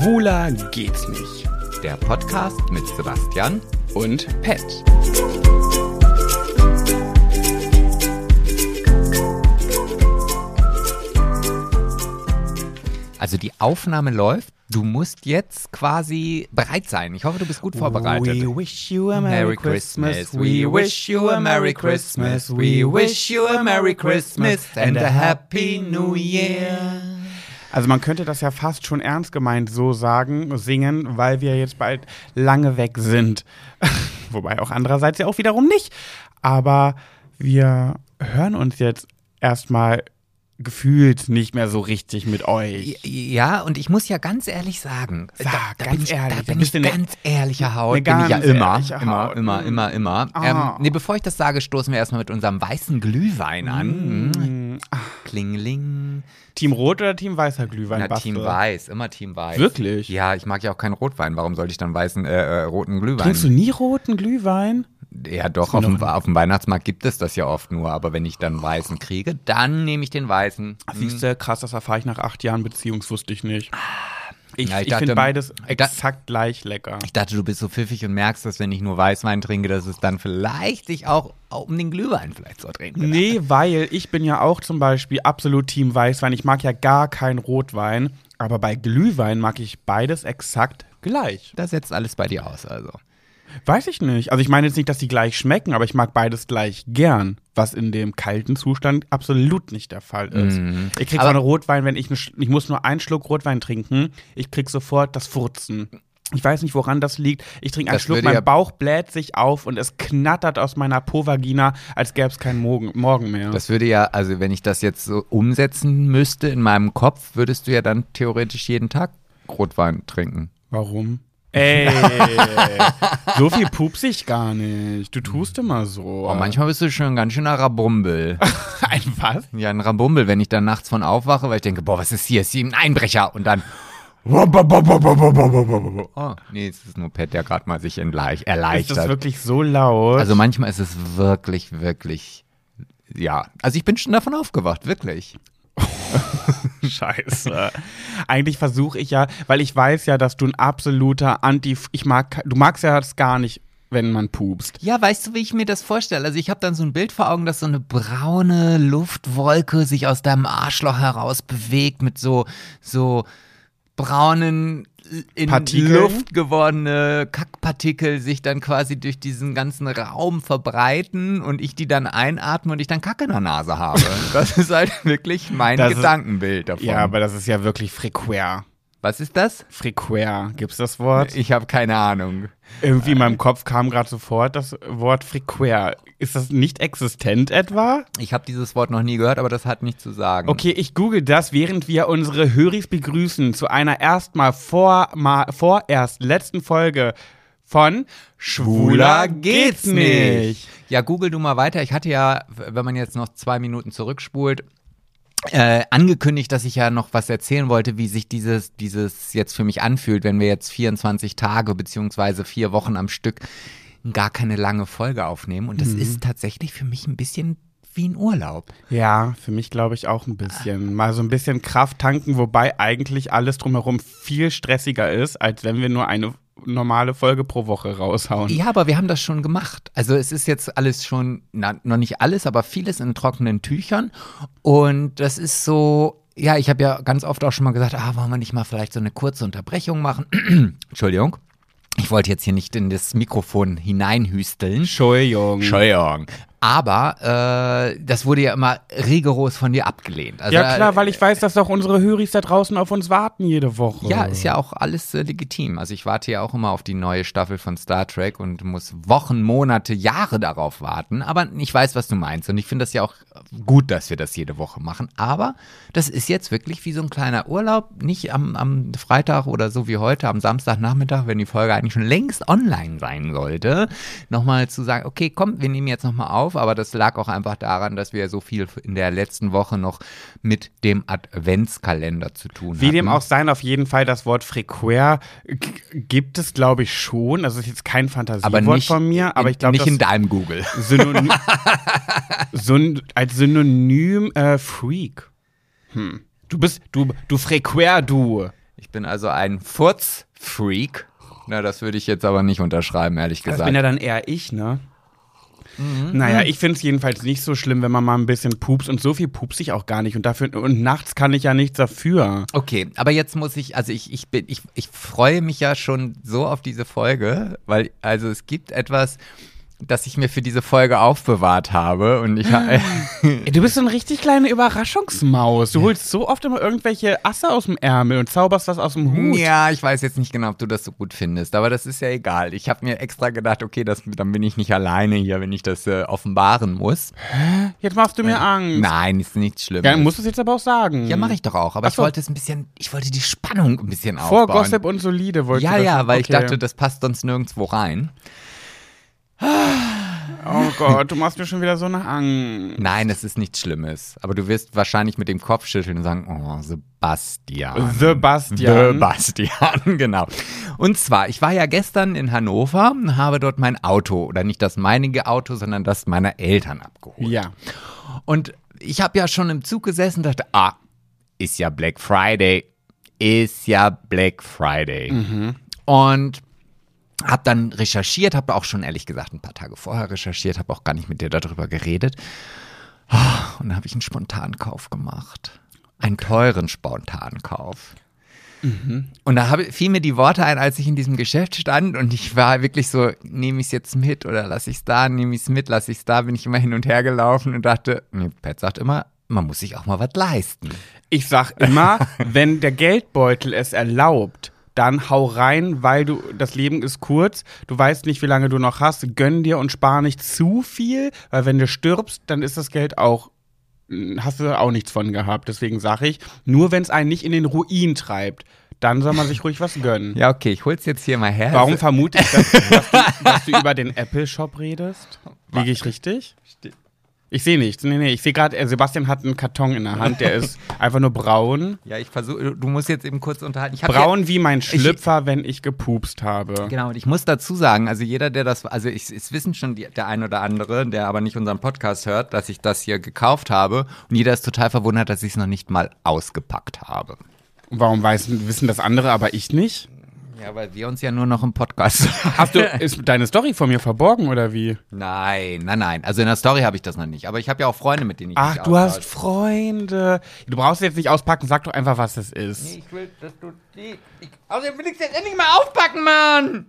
Schwuler geht's nicht. Der Podcast mit Sebastian Und Pet. Also die Aufnahme läuft. Du musst jetzt quasi bereit sein. Ich hoffe, du bist gut vorbereitet. We wish you a Merry. Christmas. We wish you a Merry Christmas. We wish you a Merry Christmas and a Happy New Year. Also man könnte das ja fast schon ernst gemeint so sagen, singen, weil wir jetzt bald lange weg sind. Wobei auch andererseits ja auch wiederum nicht. Aber wir hören uns jetzt erstmal gefühlt nicht mehr so richtig mit euch. Ja, und ich muss ja ganz ehrlich sagen, Sag, da, da ganz bin ich, ehrlich, da bin ich du eine- ganz ehrlicher Haut. eine bin ich ja ganz immer, ehrliche immer, immer, Mm. immer, immer. Ah. Ähm, nee, bevor ich das sage, stoßen wir erstmal mit unserem weißen Glühwein an. Mm. Klingling. Team Rot oder Team Weißer Glühwein? Na, Bastel? Team Weiß, immer Team Weiß. Wirklich? Ja, ich mag ja auch keinen Rotwein. Warum sollte ich dann weißen, äh, äh, roten Glühwein? Trinkst du nie roten Glühwein? Ja, doch, auf dem, auf dem Weihnachtsmarkt gibt es das ja oft nur. Aber wenn ich dann weißen kriege, dann nehme ich den weißen. Siehst du, krass, das erfahre ich nach acht Jahren Beziehung, das wusste ich nicht. Ich, Ja, ich ich, finde beides exakt gleich lecker. Ich dachte, du bist so pfiffig und merkst, dass wenn ich nur Weißwein trinke, dass es dann vielleicht sich auch um den Glühwein vielleicht so drehen könnte. Nee, weil ich bin ja auch zum Beispiel absolut Team Weißwein. Ich mag ja gar keinen Rotwein. Aber bei Glühwein mag ich beides exakt gleich. Das setzt alles bei dir aus, also. Weiß ich nicht. Also ich meine jetzt nicht, dass die gleich schmecken, aber ich mag beides gleich gern. Was in dem kalten Zustand absolut nicht der Fall ist. Ich krieg so Aber- einen Rotwein, wenn ich, ne, ich muss nur einen Schluck Rotwein trinken, ich krieg sofort das Furzen. Ich weiß nicht, woran das liegt. Ich trinke einen Das Schluck, mein ja- Bauch bläht sich auf und es knattert aus meiner Po-Vagina, als gäbe es keinen Morgen, Morgen mehr. Das würde ja, also wenn ich das jetzt so umsetzen müsste in meinem Kopf, würdest du ja dann theoretisch jeden Tag Rotwein trinken. Warum? Ey, so viel pups ich gar nicht. Du tust immer so. Oh, manchmal bist du schon ein ganz schöner Rabumbel. Ein was? ja, ein Rabumbel, wenn ich dann nachts von aufwache, weil ich denke, boah, was ist hier? Ist hier ein Einbrecher? Und dann. Oh, nee, es ist nur Pet, der gerade mal sich entleich- Ist erleichtert. das wirklich so laut? Also manchmal ist es wirklich, wirklich, ja. Also ich bin schon davon aufgewacht, wirklich. Scheiße. Eigentlich versuche ich ja, weil ich weiß ja, dass du ein absoluter Anti. Ich mag, du magst ja das gar nicht, wenn man pupst. Ja, weißt du, wie ich mir das vorstelle? Also ich habe dann so ein Bild vor Augen, dass so eine braune Luftwolke sich aus deinem Arschloch heraus bewegt mit so, so braunen in Partikeln? Luft gewordene Kackpartikel sich dann quasi durch diesen ganzen Raum verbreiten und ich die dann einatme und ich dann Kacke in der Nase habe. Das ist halt wirklich mein Das ist- Gedankenbild davon. Ja, aber das ist ja wirklich frequär. Was ist das? Frequär. Gibt's das Wort? Ich habe keine Ahnung. Irgendwie in meinem Kopf kam gerade sofort das Wort frequär. Ist das nicht existent etwa? Ich habe dieses Wort noch nie gehört, aber das hat nichts zu sagen. Okay, ich google das, während wir unsere Höris begrüßen zu einer erstmal vor, mal, vorerst letzten Folge von Schwuler geht's nicht. Ja, google du mal weiter. Ich hatte ja, wenn man jetzt noch zwei Minuten zurückspult, äh, angekündigt, dass ich ja noch was erzählen wollte, wie sich dieses, dieses jetzt für mich anfühlt, wenn wir jetzt 24 Tage beziehungsweise vier Wochen am Stück gar keine lange Folge aufnehmen. Und das ist tatsächlich für mich ein bisschen wie ein Urlaub. Ja, für mich glaube ich auch ein bisschen. Mal so ein bisschen Kraft tanken, wobei eigentlich alles drumherum viel stressiger ist, als wenn wir nur eine normale Folge pro Woche raushauen. Ja, aber wir haben das schon gemacht. Also es ist jetzt alles schon, na, noch nicht alles, aber vieles in trockenen Tüchern. Und das ist so, ja, ich habe ja ganz oft auch schon mal gesagt, ah, wollen wir nicht mal vielleicht so eine kurze Unterbrechung machen? Entschuldigung. Ich wollte jetzt hier nicht in das Mikrofon hineinhüsteln. Entschuldigung. Entschuldigung. Aber äh, das wurde ja immer rigoros von dir abgelehnt. Also, Ja klar, weil ich weiß, dass auch unsere Höris da draußen auf uns warten jede Woche. Ja, ist ja auch alles äh, legitim. Also ich warte ja auch immer auf die neue Staffel von Star Trek und muss Wochen, Monate, Jahre darauf warten. Aber ich weiß, was du meinst. Und ich finde das ja auch gut, dass wir das jede Woche machen. Aber das ist jetzt wirklich wie so ein kleiner Urlaub. Nicht am, am Freitag oder so wie heute, am Samstagnachmittag, wenn die Folge eigentlich schon längst online sein sollte, nochmal zu sagen, okay, komm, wir nehmen jetzt nochmal auf. Aber das lag auch einfach daran, dass wir so viel in der letzten Woche noch mit dem Adventskalender zu tun Wie hatten. dem auch sein, auf jeden Fall das Wort frequär g- gibt es, glaube ich, schon. Also ist jetzt kein Fantasiewort von mir, aber ich glaube, nicht das in deinem Google. Synonym, Syn als Synonym äh, Freak. Hm. Du bist, du, du frequär, du. Ich bin also ein Furzfreak. Na, das würde ich jetzt aber nicht unterschreiben, ehrlich Das gesagt. bin ja dann eher ich, ne? Mhm. Naja, ich finde es jedenfalls nicht so schlimm, wenn man mal ein bisschen pups. Und so viel pups ich auch gar nicht. Und dafür, und nachts kann ich ja nichts dafür. Okay, aber jetzt muss ich, also ich, ich bin, ich, ich freue mich ja schon so auf diese Folge, weil, also es gibt etwas, das ich mir für diese Folge aufbewahrt habe und ich, Ey, Du bist so eine richtig kleine Überraschungsmaus. Du holst so oft immer irgendwelche Asse aus dem Ärmel und zauberst was aus dem Hut. ja, ich weiß jetzt nicht genau, ob du das so gut findest, aber das ist ja egal. Ich habe mir extra gedacht, okay, das, dann bin ich nicht alleine hier, wenn ich das äh, offenbaren muss. Jetzt machst du mir Angst. Nein, ist nichts Schlimmes. Ja, musst du es jetzt aber auch sagen. ja, mache ich doch auch, aber Ach ich so. wollte es ein bisschen, ich wollte die Spannung ein bisschen Vor aufbauen. Gossip und Solide wollte ja, das. ja, weil ich Okay. dachte, das passt sonst nirgendwo rein. Oh Gott, du machst mir schon wieder so eine Angst. Nein, es ist nichts Schlimmes. Aber du wirst wahrscheinlich mit dem Kopf schütteln und sagen, oh, Sebastian. Sebastian. Sebastian, genau. Und zwar, ich war ja gestern in Hannover und habe dort mein Auto, oder nicht das meinige Auto, sondern das meiner Eltern abgeholt. Ja. Und ich habe ja schon im Zug gesessen und dachte, ah, ist ja Black Friday. Ist ja Black Friday. Und habe dann recherchiert, habe auch schon ehrlich gesagt ein paar Tage vorher recherchiert, habe auch gar nicht mit dir darüber geredet. Ah, Und dann habe ich einen Spontankauf gemacht. Einen teuren Spontankauf. Und da habe, fiel mir die Worte ein, als ich in diesem Geschäft stand und ich war wirklich so, nehme ich es jetzt mit oder lasse ich es da, nehme ich es mit, lasse ich es da, bin ich immer hin und her gelaufen und dachte, nee, Pat sagt immer, man muss sich auch mal was leisten. Ich sag immer, wenn der Geldbeutel es erlaubt, dann hau rein, weil du das Leben ist kurz. Du weißt nicht, wie lange du noch hast. Gönn dir und spar nicht zu viel, weil wenn du stirbst, dann ist das Geld auch hast du auch nichts von gehabt. Deswegen sage ich, nur wenn es einen nicht in den Ruin treibt, dann soll man sich ruhig was gönnen. Ja, okay, ich hol's jetzt hier mal her. Warum vermute ich, dass, dass, du, dass du über den Apple Shop redest? Liege ich richtig? Ich sehe nichts. Nee, nee, ich sehe gerade, äh, Sebastian hat einen Karton in der Hand, der ist einfach nur braun. Ja, ich versuche, du musst jetzt eben kurz unterhalten. Ich Braun wie mein Schlüpfer, wenn ich gepupst habe. Genau, und ich muss dazu sagen, also jeder, der das, also ich, es wissen schon die, der ein oder andere, der aber nicht unseren Podcast hört, dass ich das hier gekauft habe und jeder ist total verwundert, dass ich es noch nicht mal ausgepackt habe. Warum weiß, wissen das andere, aber ich nicht? Ja, weil wir uns ja nur noch im Podcast. Hast du, ist deine Story von mir verborgen oder wie? Nein, nein, nein. Also in der Story habe ich das noch nicht. Aber ich habe ja auch Freunde, mit denen ich Ach, du hast. Freunde. Du brauchst jetzt nicht auspacken, sag doch einfach, was es ist. Nee, ich will, dass du die. Ich, außerdem will ich jetzt endlich mal aufpacken, Mann!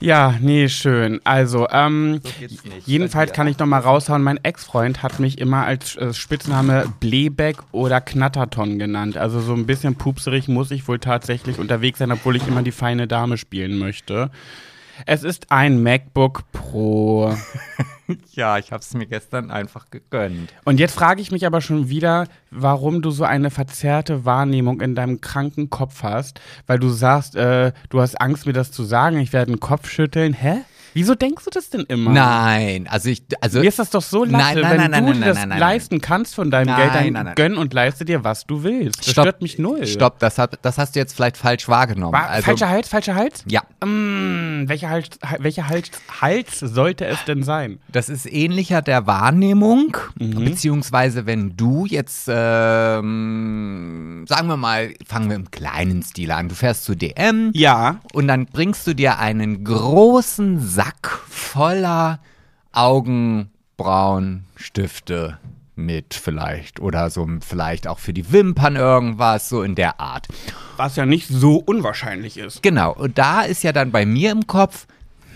Ja, nee, schön. Also, ähm, So jedenfalls kann ich noch mal raushauen, mein Ex-Freund hat mich immer als äh, Spitzname Blebeck oder Knatterton genannt. Also so ein bisschen pupserig muss ich wohl tatsächlich unterwegs sein, obwohl ich immer die feine Dame spielen möchte. Es ist ein MacBook Pro. Ja, ich habe es mir gestern einfach gegönnt. Und jetzt frage ich mich aber schon wieder, warum du so eine verzerrte Wahrnehmung in deinem kranken Kopf hast, weil du sagst, äh, du hast Angst, mir das zu sagen, ich werde den Kopf schütteln. Hä? Wieso denkst du das denn immer? Nein, also ich. Also, Mir ist das doch so latte, Nein, nein, wenn nein, du nein, das nein, leisten kannst von deinem Geld, dann nein, nein. gönn und leiste dir, was du willst. Das Stopp. stört mich null. Stopp, das, hat, das hast du jetzt vielleicht falsch wahrgenommen. Wa- also, falscher Hals, falscher Hals? Ja, Mm, welcher Hals, welcher Hals, Hals sollte es denn sein? das ist ähnlicher der Wahrnehmung, Mhm. beziehungsweise wenn du jetzt, ähm, sagen wir mal, fangen wir im kleinen Stil an. Du fährst zu DM Ja. und dann bringst du dir einen großen Sack voller Augenbrauenstifte mit vielleicht oder so vielleicht auch für die Wimpern irgendwas, so in der Art. Was ja nicht so unwahrscheinlich ist. Genau, und da ist ja dann bei mir im Kopf,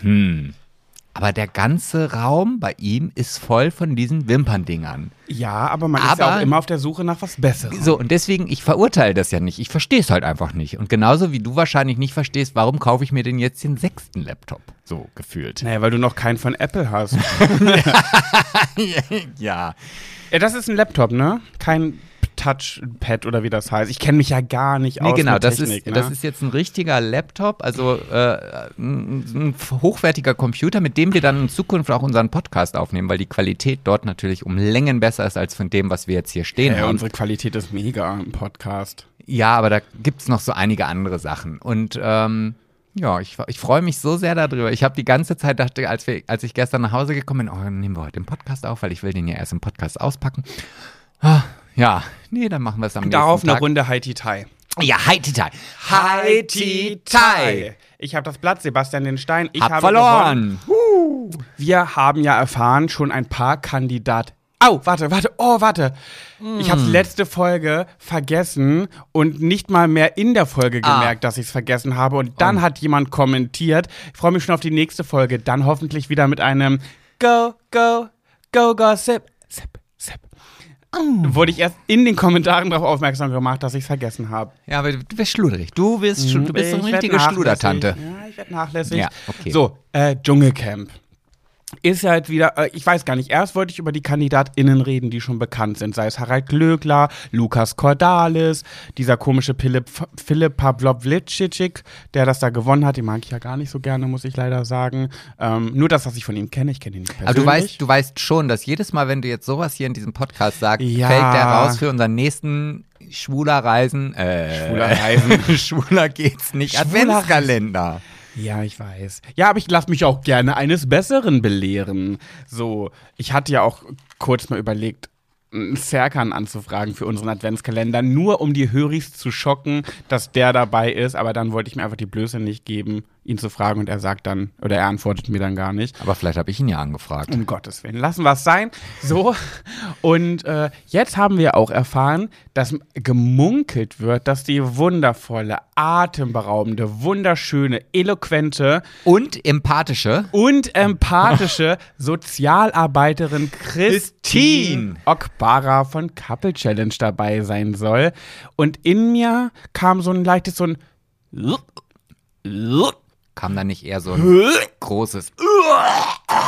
hm, aber der ganze Raum bei ihm ist voll von diesen Wimperndingern. Ja, aber man ist ja Aber- auch immer auf der Suche nach was Besserem. So, und deswegen, ich verurteile das ja nicht. Ich verstehe es halt einfach nicht. Und genauso wie du wahrscheinlich nicht verstehst, warum kaufe ich mir denn jetzt den sechsten Laptop? So gefühlt. Naja, weil du noch keinen von Apple hast. ja. ja, das ist ein Laptop, ne? Kein Touchpad oder wie das heißt. Ich kenne mich ja gar nicht Nee, aus genau, mit das, Technik, ist, ne? das ist jetzt ein richtiger Laptop, also äh, ein, ein hochwertiger Computer, mit dem wir dann in Zukunft auch unseren Podcast aufnehmen, weil die Qualität dort natürlich um Längen besser ist als von dem, was wir jetzt hier stehen ja, haben. unsere Qualität ist mega im Podcast. Ja, aber da gibt es noch so einige andere Sachen. Und ähm, ja, ich, ich freue mich so sehr darüber. Ich habe die ganze Zeit dachte, als, wir, als ich gestern nach Hause gekommen bin, oh, nehmen wir heute den Podcast auf, weil ich will den ja erst im Podcast auspacken. Ah, ja, nee, dann machen wir es am Darauf nächsten eine Tag. Runde Haiti Tai. Ja, Haiti Tai. Haiti Tai. Ich habe das Blatt, Sebastian den Stein. Ich Hab habe verloren. Wir haben ja erfahren, schon ein paar Kandidat. Au, warte, warte, oh, warte. Ich habe letzte Folge vergessen und nicht mal mehr in der Folge Ah. gemerkt, dass ich es vergessen habe. Und dann hat jemand kommentiert. Ich freue mich schon auf die nächste Folge. Dann hoffentlich wieder mit einem Go, go, go, go, sip, sip. Wurde ich erst in den Kommentaren darauf aufmerksam gemacht, dass ich es vergessen habe. Ja, aber du bist schluderig. Du bist, du bist so eine richtige. Schludertante. Ja, ich werde nachlässig. Ja, okay. So, äh, Dschungelcamp. Ist halt wieder, äh, ich weiß gar nicht, erst wollte ich über die KandidatInnen reden, die schon bekannt sind. Sei es Harald Glöckler, Lukas Cordalis, dieser komische Philipp, Philipp Pavlovlicic, der das da gewonnen hat. Den mag ich ja gar nicht so gerne, muss ich leider sagen. Ähm, nur das, was ich von ihm kenne, ich kenne ihn nicht persönlich. Aber du weißt, du weißt schon, dass jedes Mal, wenn du jetzt sowas hier in diesem Podcast sagst, Ja. fällt der raus für unseren nächsten Schwuler Reisen. Äh, Schwuler Reisen. Schwuler geht's nicht. Schwuler Adventskalender. Ja, ich weiß. Ja, aber ich lasse mich auch gerne eines Besseren belehren. So, ich hatte ja auch kurz mal überlegt, Serkan anzufragen für unseren Adventskalender, nur um die Höris zu schocken, dass der dabei ist. Aber dann wollte ich mir einfach die Blöße nicht geben, ihn zu fragen und er sagt dann, oder er antwortet mir dann gar nicht. Aber vielleicht habe ich ihn ja angefragt. Um Gottes Willen, lassen wir es sein. So, und äh, jetzt haben wir auch erfahren, dass gemunkelt wird, dass die wundervolle, atemberaubende, wunderschöne, eloquente Und empathische. und empathische Sozialarbeiterin Christine Okbara von Couple Challenge dabei sein soll. Und in mir kam so ein leichtes so ein Kam da nicht eher so ein großes.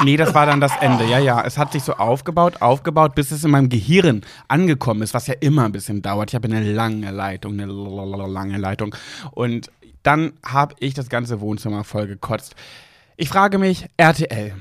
Nee, das war dann das Ende. Ja, ja. Es hat sich so aufgebaut, aufgebaut, bis es in meinem Gehirn angekommen ist, was ja immer ein bisschen dauert. Ich habe eine lange Leitung, eine lange Leitung. Und dann habe ich das ganze Wohnzimmer voll gekotzt. Ich frage mich, RTL,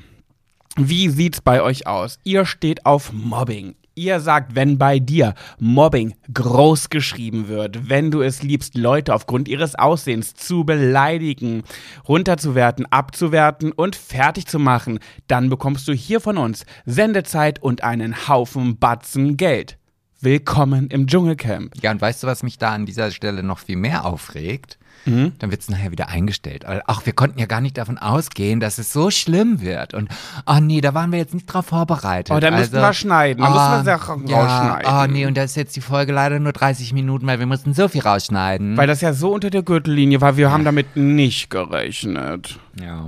wie sieht's bei euch aus? Ihr steht auf Mobbing. Ihr sagt, wenn bei dir Mobbing groß geschrieben wird, wenn du es liebst, Leute aufgrund ihres Aussehens zu beleidigen, runterzuwerten, abzuwerten und fertig zu machen, dann bekommst du hier von uns Sendezeit und einen Haufen Batzen Geld. Willkommen im Dschungelcamp. Ja, und weißt du, was mich da an dieser Stelle noch viel mehr aufregt? Mhm. Dann wird es nachher wieder eingestellt. Ach, wir konnten ja gar nicht davon ausgehen, dass es so schlimm wird. Und, ach nee, da waren wir jetzt nicht drauf vorbereitet. Oh, da müssen Also, wir schneiden. Da müssen wir Sachen ja, rausschneiden. Oh nee, und da ist jetzt die Folge leider nur 30 Minuten, weil wir mussten so viel rausschneiden. Weil das ja so unter der Gürtellinie war, wir haben damit nicht gerechnet. ja.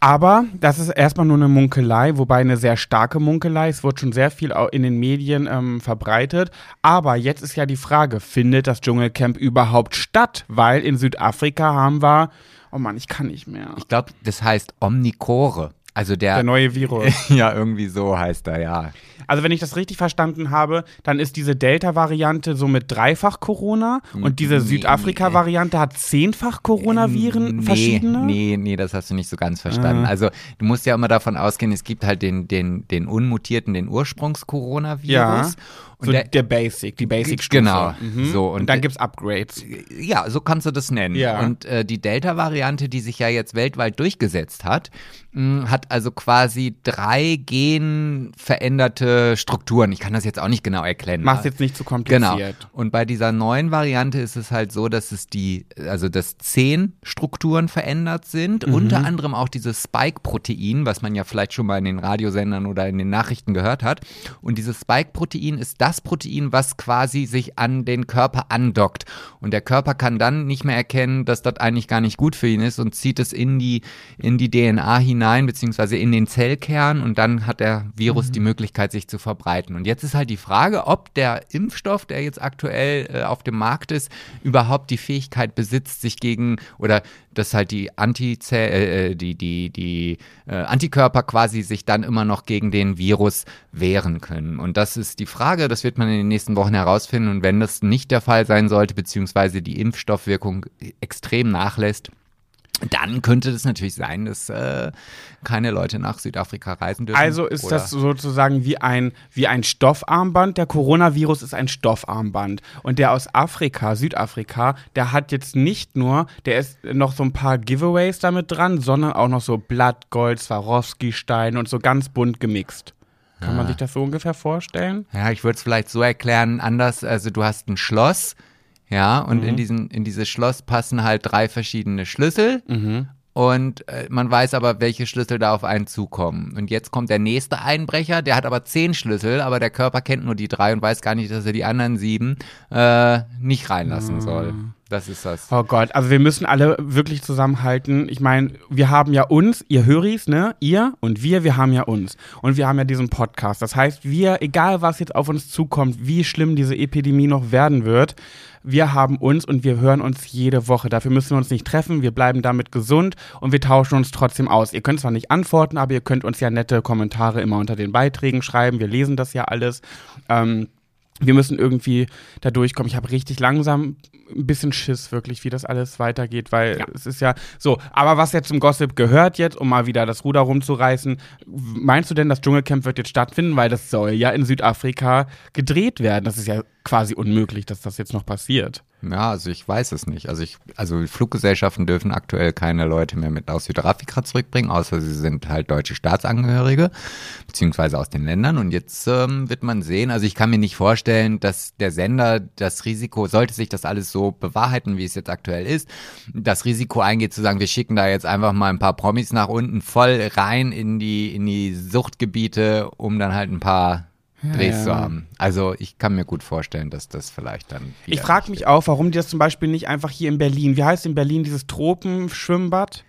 Aber das ist erstmal nur eine Munkelei, wobei eine sehr starke Munkelei. Es wird schon sehr viel in den Medien ähm, verbreitet. Aber jetzt ist ja die Frage, findet das Dschungelcamp überhaupt statt? Weil in Südafrika haben wir, oh Mann, ich kann nicht mehr. Ich glaube, das heißt Omnicore. Also der, Der neue Virus. ja, irgendwie so heißt er, ja. Also wenn ich das richtig verstanden habe, dann ist diese Delta-Variante so mit dreifach Corona und diese Nee. Südafrika-Variante hat zehnfach Coronaviren nee, verschiedene. Nee, nee, das hast du nicht so ganz verstanden. Ah. Also du musst ja immer davon ausgehen, es gibt halt den, den, den unmutierten, den Ursprungs-Coronavirus. Ja. Und so der, der, Basic, die Basic-Stufe. Genau, Mhm. so, und, und dann der- gibt's Upgrades. ja, so kannst du das nennen. Ja. Und äh, die Delta-Variante, die sich ja jetzt weltweit durchgesetzt hat, hat also quasi drei genveränderte Strukturen. Ich kann das jetzt auch nicht genau erklären. Mach's jetzt nicht zu kompliziert. Genau. Und bei dieser neuen Variante ist es halt so, dass es die, also dass zehn Strukturen verändert sind, Mhm. unter anderem auch dieses Spike-Protein, was man ja vielleicht schon mal in den Radiosendern oder in den Nachrichten gehört hat. Und dieses Spike-Protein ist das Protein, was quasi sich an den Körper andockt. Und der Körper kann dann nicht mehr erkennen, dass das eigentlich gar nicht gut für ihn ist und zieht es in die, in die DNA hinein, beziehungsweise in den Zellkern und dann hat der Virus die Möglichkeit, sich zu verbreiten. Und jetzt ist halt die Frage, ob der Impfstoff, der jetzt aktuell äh, auf dem Markt ist, überhaupt die Fähigkeit besitzt, sich gegen oder dass halt die Antizell, äh, die, die, die äh, Antikörper quasi sich dann immer noch gegen den Virus wehren können. Und das ist die Frage, das wird man in den nächsten Wochen herausfinden. Und wenn das nicht der Fall sein sollte, beziehungsweise die Impfstoffwirkung extrem nachlässt, dann könnte es natürlich sein, dass äh, keine Leute nach Südafrika reisen dürfen. Also ist das sozusagen wie ein, wie ein Stoffarmband. Der Coronavirus ist ein Stoffarmband. Und der aus Afrika, Südafrika, der hat jetzt nicht nur, der ist noch so ein paar Giveaways damit dran, sondern auch noch so Blattgold, Swarovski-Stein und so ganz bunt gemixt. Kann man sich das so ungefähr vorstellen? Ja, ich würde es vielleicht so erklären, anders. Also du hast ein Schloss Ja, und in, diesen, in dieses Schloss passen halt drei verschiedene Schlüssel. Und äh, man weiß aber, welche Schlüssel da auf einen zukommen. Und jetzt kommt der nächste Einbrecher, der hat aber zehn Schlüssel, aber der Körper kennt nur die drei und weiß gar nicht, dass er die anderen sieben äh, nicht reinlassen soll. Das ist das. Oh Gott, also wir müssen alle wirklich zusammenhalten. Ich meine, wir haben ja uns, ihr Höris, ne? Ihr und wir, wir haben ja uns. Und wir haben ja diesen Podcast. Das heißt, wir, egal was jetzt auf uns zukommt, wie schlimm diese Epidemie noch werden wird, wir haben uns und wir hören uns jede Woche. Dafür müssen wir uns nicht treffen. Wir bleiben damit gesund und wir tauschen uns trotzdem aus. Ihr könnt zwar nicht antworten, aber ihr könnt uns ja nette Kommentare immer unter den Beiträgen schreiben. Wir lesen das ja alles. Ähm, wir müssen irgendwie da durchkommen. Ich habe richtig langsam ein bisschen Schiss wirklich, wie das alles weitergeht, weil Ja. es ist ja so. Aber was jetzt zum Gossip gehört jetzt, um mal wieder das Ruder rumzureißen, meinst du denn, das Dschungelcamp wird jetzt stattfinden, weil das soll ja in Südafrika gedreht werden? Das ist ja quasi unmöglich, dass das jetzt noch passiert. Ja, also ich weiß es nicht. Also ich, also Fluggesellschaften dürfen aktuell keine Leute mehr mit aus Südafrika zurückbringen, außer sie sind halt deutsche Staatsangehörige, beziehungsweise aus den Ländern. Und jetzt ähm, wird man sehen, also ich kann mir nicht vorstellen, dass der Sender das Risiko, sollte sich das alles so bewahrheiten, wie es jetzt aktuell ist, das Risiko eingeht zu sagen, wir schicken da jetzt einfach mal ein paar Promis nach unten voll rein in die, in die Suchtgebiete, um dann halt ein paar Drehs zu haben. Also ich kann mir gut vorstellen, dass das vielleicht dann. Ich frage mich auch, warum die das zum Beispiel nicht einfach hier in Berlin, wie heißt in Berlin dieses Tropenschwimmbad?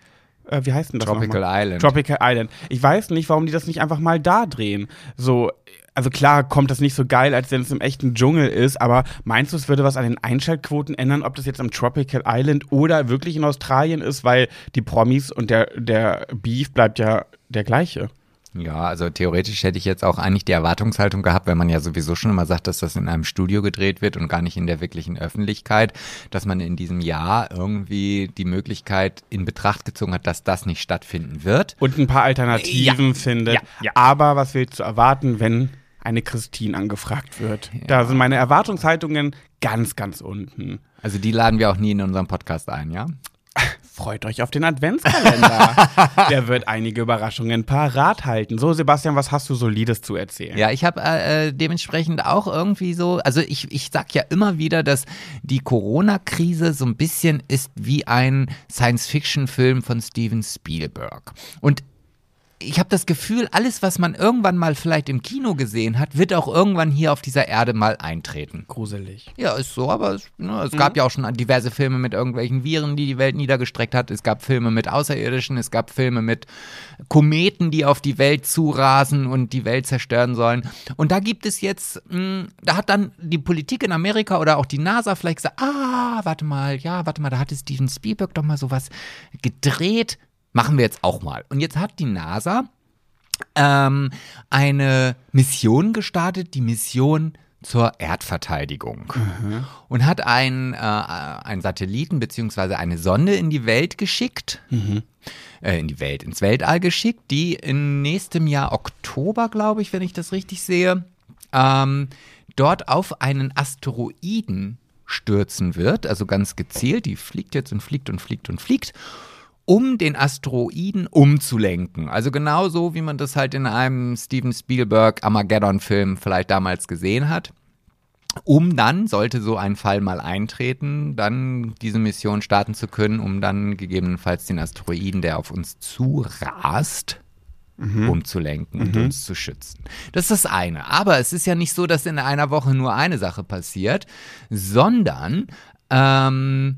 Äh, wie heißt denn das Tropical nochmal? Island. Tropical Island. Ich weiß nicht, warum die das nicht einfach mal da drehen. So, also klar kommt das nicht so geil, als wenn es im echten Dschungel ist, aber meinst du, es würde was an den Einschaltquoten ändern, ob das jetzt am Tropical Island oder wirklich in Australien ist, weil die Promis und der, der Beef bleibt ja der gleiche. Ja, also theoretisch hätte ich jetzt auch eigentlich die Erwartungshaltung gehabt, wenn man ja sowieso schon immer sagt, dass das in einem Studio gedreht wird und gar nicht in der wirklichen Öffentlichkeit, dass man in diesem Jahr irgendwie die Möglichkeit in Betracht gezogen hat, dass das nicht stattfinden wird. Und ein paar Alternativen findet. Ja, ja. Aber was willst du erwarten, wenn eine Christine angefragt wird? Da sind meine Erwartungshaltungen ganz, ganz unten. Also die laden wir auch nie in unseren Podcast ein, ja? Freut euch auf den Adventskalender. Der wird einige Überraschungen parat halten. So, Sebastian, was hast du Solides zu erzählen? Ja, ich habe äh, dementsprechend auch irgendwie so, also ich, ich sag ja immer wieder, dass die Corona-Krise so ein bisschen ist wie ein Science-Fiction-Film von Steven Spielberg. Und ich habe das Gefühl, alles, was man irgendwann mal vielleicht im Kino gesehen hat, wird auch irgendwann hier auf dieser Erde mal eintreten. Gruselig. Ja, ist so, aber es, ne, es gab ja auch schon diverse Filme mit irgendwelchen Viren, die die Welt niedergestreckt hat. Es gab Filme mit Außerirdischen, es gab Filme mit Kometen, die auf die Welt zurasen und die Welt zerstören sollen. Und da gibt es jetzt, mh, da hat dann die Politik in Amerika oder auch die NASA vielleicht gesagt, ah, warte mal, ja, warte mal, da hatte Steven Spielberg doch mal sowas gedreht. Machen wir jetzt auch mal. Und jetzt hat die NASA ähm, eine Mission gestartet, die Mission zur Erdverteidigung. Und hat einen, äh, einen Satelliten beziehungsweise eine Sonde in die Welt geschickt. Äh, in die Welt, ins Weltall geschickt, die in nächstem Jahr Oktober, glaube ich, wenn ich das richtig sehe, ähm, dort auf einen Asteroiden stürzen wird. Also ganz gezielt. Die fliegt jetzt und fliegt und fliegt und fliegt um den Asteroiden umzulenken. Also genauso, wie man das halt in einem Steven Spielberg Armageddon-Film vielleicht damals gesehen hat. Um dann, sollte so ein Fall mal eintreten, dann diese Mission starten zu können, um dann gegebenenfalls den Asteroiden, der auf uns zurast, umzulenken und uns zu schützen. Das ist das eine. Aber es ist ja nicht so, dass in einer Woche nur eine Sache passiert, sondern ähm,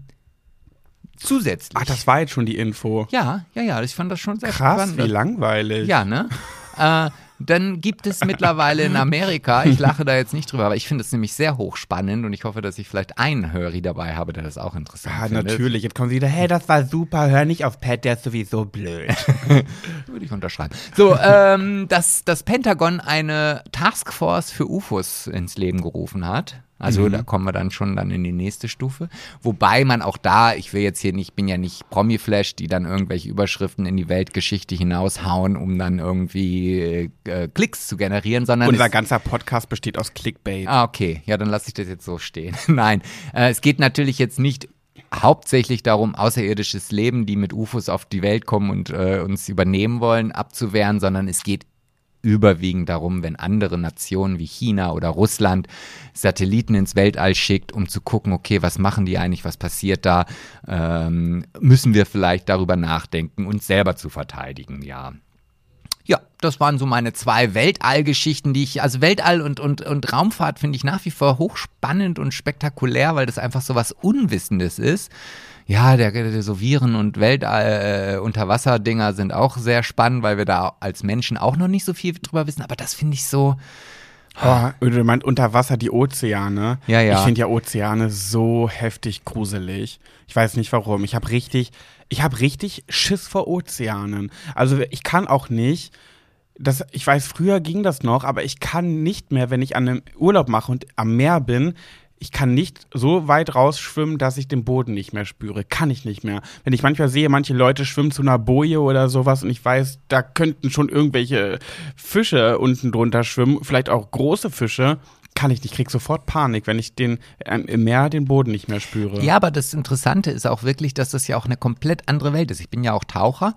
zusätzlich. Ach, das war jetzt schon die Info. Ja, ja, ja, ich fand das schon sehr Krass, spannend. wie langweilig. Ja, ne? äh, dann gibt es mittlerweile in Amerika, ich lache da jetzt nicht drüber, aber ich finde es nämlich sehr hochspannend und ich hoffe, dass ich vielleicht einen Hörer dabei habe, der das auch interessant Ja, findet. natürlich. Jetzt kommen sie wieder, hey, das war super, hör nicht auf Pat, der ist sowieso blöd. Würde ich unterschreiben. So, ähm, dass das Pentagon eine Taskforce für UFOs ins Leben gerufen hat. Also da kommen wir dann schon dann in die nächste Stufe. Wobei man auch da, ich will jetzt hier nicht, bin ja nicht Promi-Flash, die dann irgendwelche Überschriften in die Weltgeschichte hinaushauen, um dann irgendwie äh, Klicks zu generieren, sondern Unser ganzer Podcast besteht aus Clickbait. Ah, okay. Ja, dann lasse ich das jetzt so stehen. Nein, äh, es geht natürlich jetzt nicht hauptsächlich darum, außerirdisches Leben, die mit UFOs auf die Welt kommen und äh, uns übernehmen wollen, abzuwehren, sondern es geht überwiegend darum, wenn andere Nationen wie China oder Russland Satelliten ins Weltall schickt, um zu gucken, okay, was machen die eigentlich, was passiert da, ähm, müssen wir vielleicht darüber nachdenken, uns selber zu verteidigen, ja. Ja, das waren so meine zwei Weltallgeschichten, die ich, also Weltall und, und, und Raumfahrt finde ich nach wie vor hochspannend und spektakulär, weil das einfach so was Unwissendes ist. Ja, der, der so Viren und Weltall, äh, Unterwasserdinger sind auch sehr spannend, weil wir da als Menschen auch noch nicht so viel drüber wissen, aber das finde ich so, Oh, du meinst unter Wasser die Ozeane. Ja, ja. Ich finde ja Ozeane so heftig gruselig. Ich weiß nicht warum. Ich habe richtig, ich habe richtig Schiss vor Ozeanen. Also ich kann auch nicht. Das, ich weiß, früher ging das noch, aber ich kann nicht mehr, wenn ich an einem Urlaub mache und am Meer bin, ich kann nicht so weit rausschwimmen, dass ich den Boden nicht mehr spüre. Kann ich nicht mehr. Wenn ich manchmal sehe, manche Leute schwimmen zu einer Boje oder sowas und ich weiß, da könnten schon irgendwelche Fische unten drunter schwimmen, vielleicht auch große Fische, kann ich nicht. Ich krieg sofort Panik, wenn ich den ähm, im Meer den Boden nicht mehr spüre. Ja, aber das Interessante ist auch wirklich, dass das ja auch eine komplett andere Welt ist. Ich bin ja auch Taucher.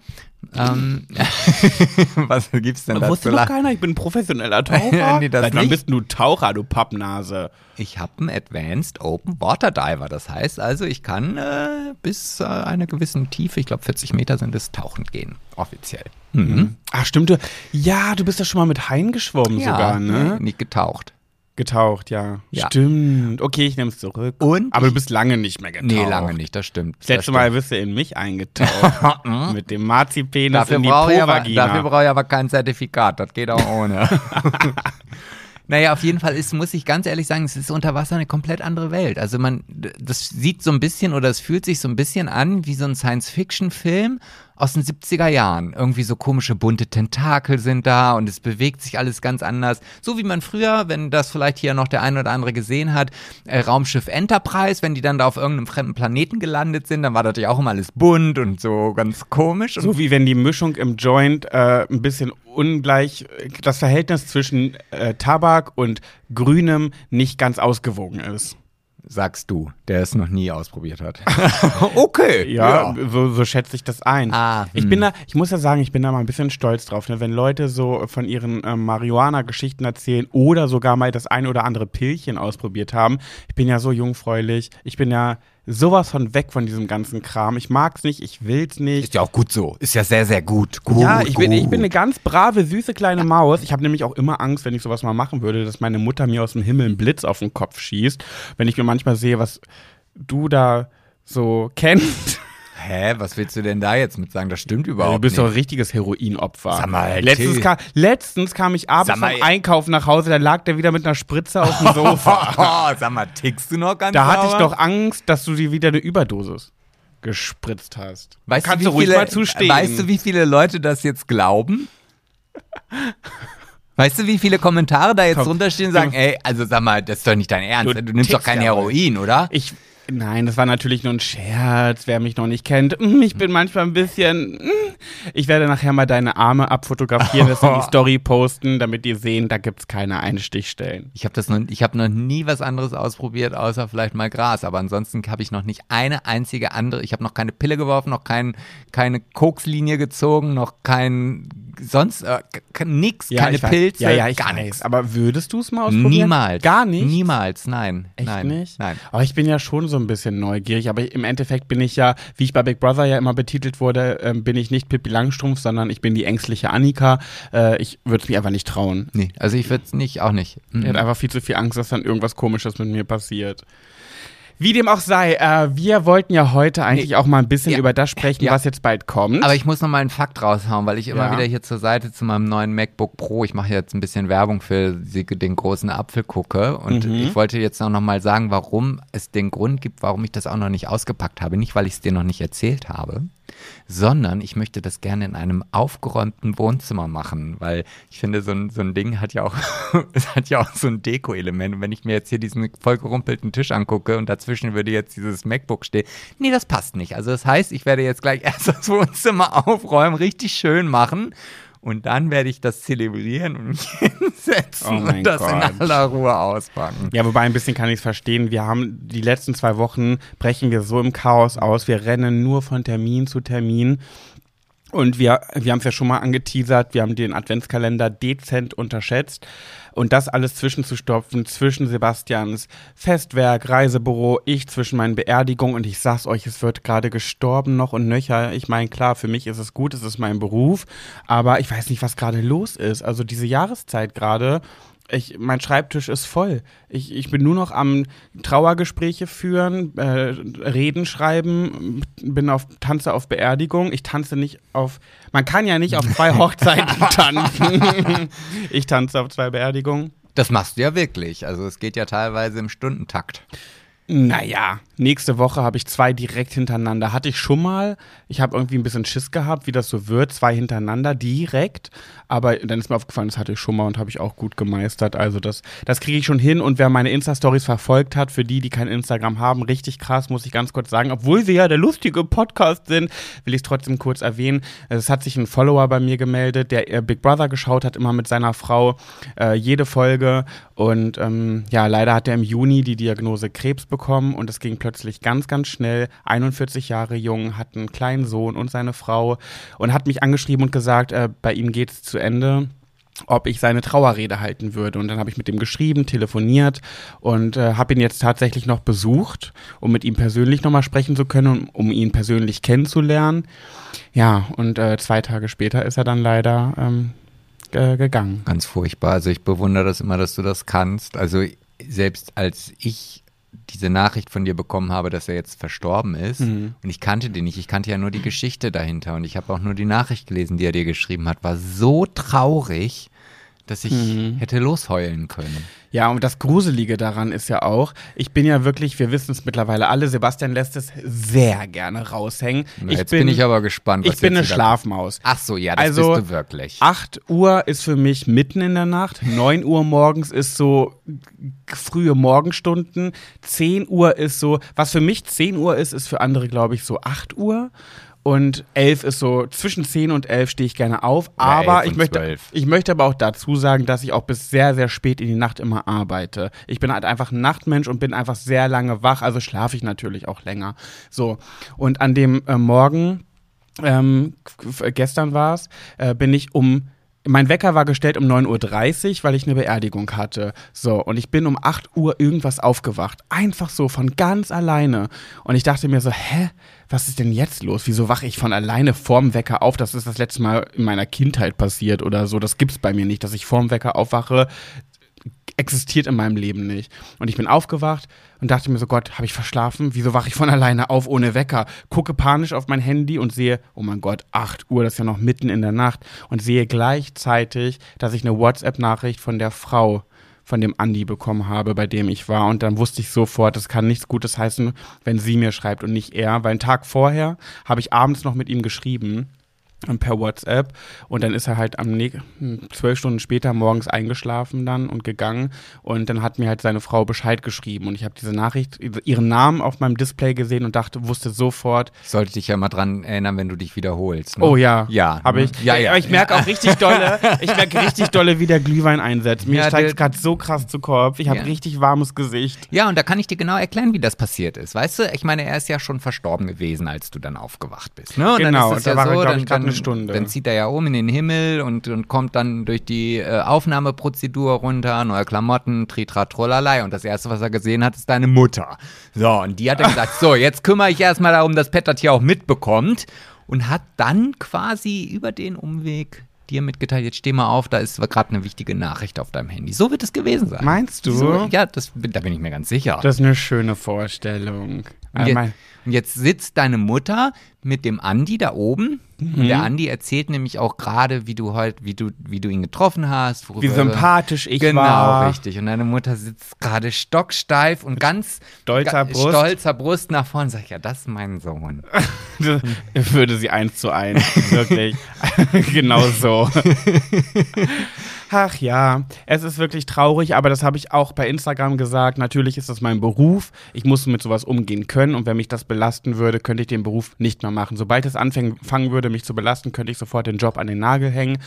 Ähm, was gibt's denn da Wusste noch lachen? keiner, ich bin ein professioneller Taucher. Nee, das nicht. bist du Taucher, du Pappnase? Ich habe einen Advanced Open Water Diver. Das heißt also, ich kann äh, bis äh, einer gewissen Tiefe, ich glaube 40 Meter sind es, tauchen gehen, offiziell. Mhm. Ach, stimmt. Du, ja, du bist ja schon mal mit Haien geschwommen sogar, ne? nicht getaucht. Getaucht, ja. Ja. Stimmt. Okay, ich nehme es zurück. Und Aber du bist lange nicht mehr getaucht. Nee, lange nicht, das stimmt. Das letzte Mal bist du in mich eingetaucht. mit dem Marzipenis Dafür in die brauche ich, aber, dafür brauche ich aber kein Zertifikat, das geht auch ohne. naja, auf jeden Fall ist, muss ich ganz ehrlich sagen, es ist unter Wasser eine komplett andere Welt. Also man, das sieht so ein bisschen oder es fühlt sich so ein bisschen an wie so ein Science-Fiction-Film aus den 70er Jahren. Irgendwie so komische bunte Tentakel sind da und es bewegt sich alles ganz anders. So wie man früher, wenn das vielleicht hier noch der ein oder andere gesehen hat, äh, Raumschiff Enterprise, wenn die dann da auf irgendeinem fremden Planeten gelandet sind, dann war das ja auch immer alles bunt und so ganz komisch. Und so wie wenn die Mischung im Joint äh, ein bisschen ungleich, das Verhältnis zwischen äh, Tabak und Grünem nicht ganz ausgewogen ist. Sagst du, der es noch nie ausprobiert hat. okay. Ja, So, so schätze ich das ein. Ah, ich hm. bin da, ich muss ja sagen, ich bin da mal ein bisschen stolz drauf, ne? wenn Leute so von ihren ähm, Marihuana-Geschichten erzählen oder sogar mal das eine oder andere Pillchen ausprobiert haben. Ich bin ja so jungfräulich. Ich bin ja sowas von weg von diesem ganzen Kram. Ich mag's nicht, ich will's nicht. Ist ja auch gut so. Ist ja sehr, sehr gut. gut Ja, ich bin, ich bin gut. eine ganz brave, süße kleine Maus. Ich habe nämlich auch immer Angst, wenn ich sowas mal machen würde, dass meine Mutter mir aus dem Himmel einen Blitz auf den Kopf schießt. Wenn ich mir manchmal sehe, was du da so kennst. Hä, was willst du denn da jetzt mit sagen? Das stimmt überhaupt du bist nicht. doch ein richtiges Heroinopfer. Sag mal, letztens, kam, letztens kam ich abends mal, vom Einkaufen nach Hause, da lag der wieder mit einer Spritze auf dem Sofa. Oh, sag mal, tickst du noch ganz da hatte ich sauber? doch Angst, dass du dir wieder eine Überdosis gespritzt hast. Weißt Kannst du, wie viele, mal zustehen. Weißt du, wie viele Leute das jetzt glauben? Weißt du, wie viele Kommentare da jetzt Komm, drunter stehen und sagen, ey, also sag mal, das ist doch nicht dein Ernst. Du Du, nimmst doch kein. Heroin, oder? Ich, nein, das war natürlich nur ein Scherz, wer mich noch nicht kennt. Mm, Ich bin manchmal ein bisschen. mm. Ich werde nachher mal deine Arme abfotografieren, das in die Story posten, damit die sehen, da gibt's keine Einstichstellen. Ich habe das noch, ich habe noch nie was anderes ausprobiert, außer vielleicht mal Gras. Aber ansonsten habe ich noch nicht eine einzige andere. Ich habe noch keine Pille geworfen, noch kein, keine Kokslinie gezogen, noch kein sonst äh, nix, keine ich weiß. Pilze, ja, ja, ich gar nichts. Aber würdest du es mal ausprobieren? Niemals. Gar nicht? Niemals, nein. Echt nein, nicht? Nein. Aber ich bin ja schon so ein bisschen neugierig. Aber im Endeffekt bin ich ja, wie ich bei Big Brother ja immer betitelt wurde, ähm, bin ich nicht Pippi Langstrumpf, sondern ich bin die ängstliche Annika. Äh, ich würde es mir einfach nicht trauen. Nee, also ich würde es nicht, auch nicht. Ich Mhm. hätte einfach viel zu viel Angst, dass dann irgendwas Komisches mit mir passiert. Wie dem auch sei, äh, wir wollten ja heute eigentlich Nee. auch mal ein bisschen Ja. über das sprechen, Ja. was jetzt bald kommt. Aber ich muss noch mal einen Fakt raushauen, weil ich immer Ja. wieder hier zur Seite zu meinem neuen MacBook Pro, ich mache jetzt ein bisschen Werbung für den großen Apfel gucke und Mhm. ich wollte jetzt auch noch mal sagen, warum es den Grund gibt, warum ich das auch noch nicht ausgepackt habe. Nicht, weil ich es dir noch nicht erzählt habe, sondern ich möchte das gerne in einem aufgeräumten Wohnzimmer machen, weil ich finde, so ein, so ein Ding hat ja auch, es hat ja auch so ein Deko-Element. Und wenn ich mir jetzt hier diesen vollgerumpelten Tisch angucke und dazwischen würde jetzt dieses MacBook stehen, nee, das passt nicht. Also das heißt, ich werde jetzt gleich erst das Wohnzimmer aufräumen, richtig schön machen. Und dann werde ich das zelebrieren und hinsetzen Oh und das Gott. in aller Ruhe auspacken. Ja, wobei ein bisschen kann ich es verstehen. Wir haben die letzten zwei Wochen brechen wir so im Chaos aus. Wir rennen nur von Termin zu Termin. Und wir, wir haben es ja schon mal angeteasert, wir haben den Adventskalender dezent unterschätzt. Und das alles zwischenzustopfen, zwischen Sebastians Festwerk, Reisebüro, ich zwischen meinen Beerdigungen und ich sag's euch, es wird gerade gestorben noch und nöcher. Ich meine, klar, für mich ist es gut, es ist mein Beruf, aber ich weiß nicht, was gerade los ist. Also diese Jahreszeit gerade, ich, mein Schreibtisch ist voll. Ich, ich bin nur noch am Trauergespräche führen, äh, Reden schreiben, bin auf tanze auf Beerdigung. Ich tanze nicht auf. Man kann ja nicht auf zwei Hochzeiten tanzen. ich tanze auf zwei Beerdigungen. Das machst du ja wirklich. Also es geht ja teilweise im Stundentakt. Naja, nächste Woche habe ich zwei direkt hintereinander. Hatte ich schon mal. Ich habe irgendwie ein bisschen Schiss gehabt, wie das so wird. Zwei hintereinander direkt. Aber dann ist mir aufgefallen, das hatte ich schon mal und habe ich auch gut gemeistert. Also das, das kriege ich schon hin. Und wer meine Insta-Stories verfolgt hat, für die, die kein Instagram haben, richtig krass, muss ich ganz kurz sagen. Obwohl wir ja der lustige Podcast sind, will ich es trotzdem kurz erwähnen. Es hat sich ein Follower bei mir gemeldet, der Big Brother geschaut hat, immer mit seiner Frau äh, jede Folge. Und ähm, ja, leider hat er im Juni die Diagnose Krebs bekommen und es ging plötzlich ganz, ganz schnell. 41 Jahre jung, hat einen kleinen Sohn und seine Frau und hat mich angeschrieben und gesagt, äh, bei ihm geht es zu Ende ob ich seine Trauerrede halten würde. Und dann habe ich mit ihm geschrieben, telefoniert und äh, habe ihn jetzt tatsächlich noch besucht, um mit ihm persönlich nochmal sprechen zu können, um, um ihn persönlich kennenzulernen. Ja, und äh, zwei Tage später ist er dann leider ähm, gegangen. Ganz furchtbar. Also ich bewundere das immer, dass du das kannst. Also selbst als ich diese Nachricht von dir bekommen habe, dass er jetzt verstorben ist. Mhm. Und ich kannte den nicht. Ich kannte ja nur die Geschichte dahinter. Und ich habe auch nur die Nachricht gelesen, die er dir geschrieben hat. War so traurig dass ich mhm. hätte losheulen können. Ja, und das Gruselige daran ist ja auch, ich bin ja wirklich, wir wissen es mittlerweile alle, Sebastian lässt es sehr gerne raushängen. Na, ich jetzt bin, bin, ich aber gespannt. ich bin eine Schlafmaus. Ach so, ja, das also, bist du wirklich. 8 Uhr ist für mich mitten in der Nacht, 9 Uhr morgens ist so frühe Morgenstunden, 10 Uhr ist so, was für mich 10 Uhr ist, ist für andere, glaube ich, so 8 Uhr. Und elf ist so, zwischen zehn und elf stehe ich gerne auf. Ja, aber ich möchte, ich möchte aber auch dazu sagen, dass ich auch bis sehr, sehr spät in die Nacht immer arbeite. Ich bin halt einfach ein Nachtmensch und bin einfach sehr lange wach, also schlafe ich natürlich auch länger. So. Und an dem äh, Morgen, ähm, gestern war es, äh, bin ich um mein Wecker war gestellt um 9.30 Uhr, weil ich eine Beerdigung hatte. So, und ich bin um 8 Uhr irgendwas aufgewacht. Einfach so, von ganz alleine. Und ich dachte mir so, hä? Was ist denn jetzt los? Wieso wache ich von alleine vorm Wecker auf? Das ist das letzte Mal in meiner Kindheit passiert oder so. Das gibt's bei mir nicht, dass ich vorm Wecker aufwache, existiert in meinem Leben nicht. Und ich bin aufgewacht und dachte mir so, Gott, habe ich verschlafen? Wieso wache ich von alleine auf ohne Wecker? Gucke panisch auf mein Handy und sehe, oh mein Gott, 8 Uhr, das ist ja noch mitten in der Nacht. Und sehe gleichzeitig, dass ich eine WhatsApp-Nachricht von der Frau von dem Andi bekommen habe, bei dem ich war. Und dann wusste ich sofort, das kann nichts Gutes heißen, wenn sie mir schreibt und nicht er. Weil einen Tag vorher habe ich abends noch mit ihm geschrieben per WhatsApp und dann ist er halt am zwölf Stunden später morgens eingeschlafen dann und gegangen und dann hat mir halt seine Frau Bescheid geschrieben und ich habe diese Nachricht, ihren Namen auf meinem Display gesehen und dachte, wusste sofort. Sollte dich ja mal dran erinnern, wenn du dich wiederholst. Ne? Oh ja, ja, habe ich. Ja, ja. Aber ich merke auch richtig dolle, ich merke richtig dolle, wie der Glühwein einsetzt. Mir ja, steigt es gerade so krass zu Kopf. Ich habe ja. richtig warmes Gesicht. Ja, und da kann ich dir genau erklären, wie das passiert ist. Weißt du, ich meine, er ist ja schon verstorben gewesen, als du dann aufgewacht bist. Ne? Und genau, dann ist es da ja war so, er, dann, ich, Stunde. Dann zieht er ja um in den Himmel und, und kommt dann durch die äh, Aufnahmeprozedur runter, neue Klamotten, Tritra, Trollerlei. Und das Erste, was er gesehen hat, ist deine Mutter. So, und die hat dann gesagt, so, jetzt kümmere ich erstmal darum, dass Pettert hier auch mitbekommt. Und hat dann quasi über den Umweg dir mitgeteilt, jetzt steh mal auf, da ist gerade eine wichtige Nachricht auf deinem Handy. So wird es gewesen sein. Meinst du? So, ja, das, da bin ich mir ganz sicher. Das ist eine schöne Vorstellung. Und jetzt, und jetzt sitzt deine Mutter mit dem Andi da oben. Mhm. Und der Andi erzählt nämlich auch gerade, wie du heute, wie du, wie du ihn getroffen hast, wie sympathisch ich genau, war. Genau, richtig. Und deine Mutter sitzt gerade stocksteif und ganz stolzer Brust. stolzer Brust nach vorne. Sag ich, ja, das ist mein Sohn. Würde sie eins zu eins, wirklich. genau so. Ach ja, es ist wirklich traurig, aber das habe ich auch bei Instagram gesagt. Natürlich ist das mein Beruf. Ich muss mit sowas umgehen können und wenn mich das belasten würde, könnte ich den Beruf nicht mehr machen. Sobald es anfangen würde, mich zu belasten, könnte ich sofort den Job an den Nagel hängen.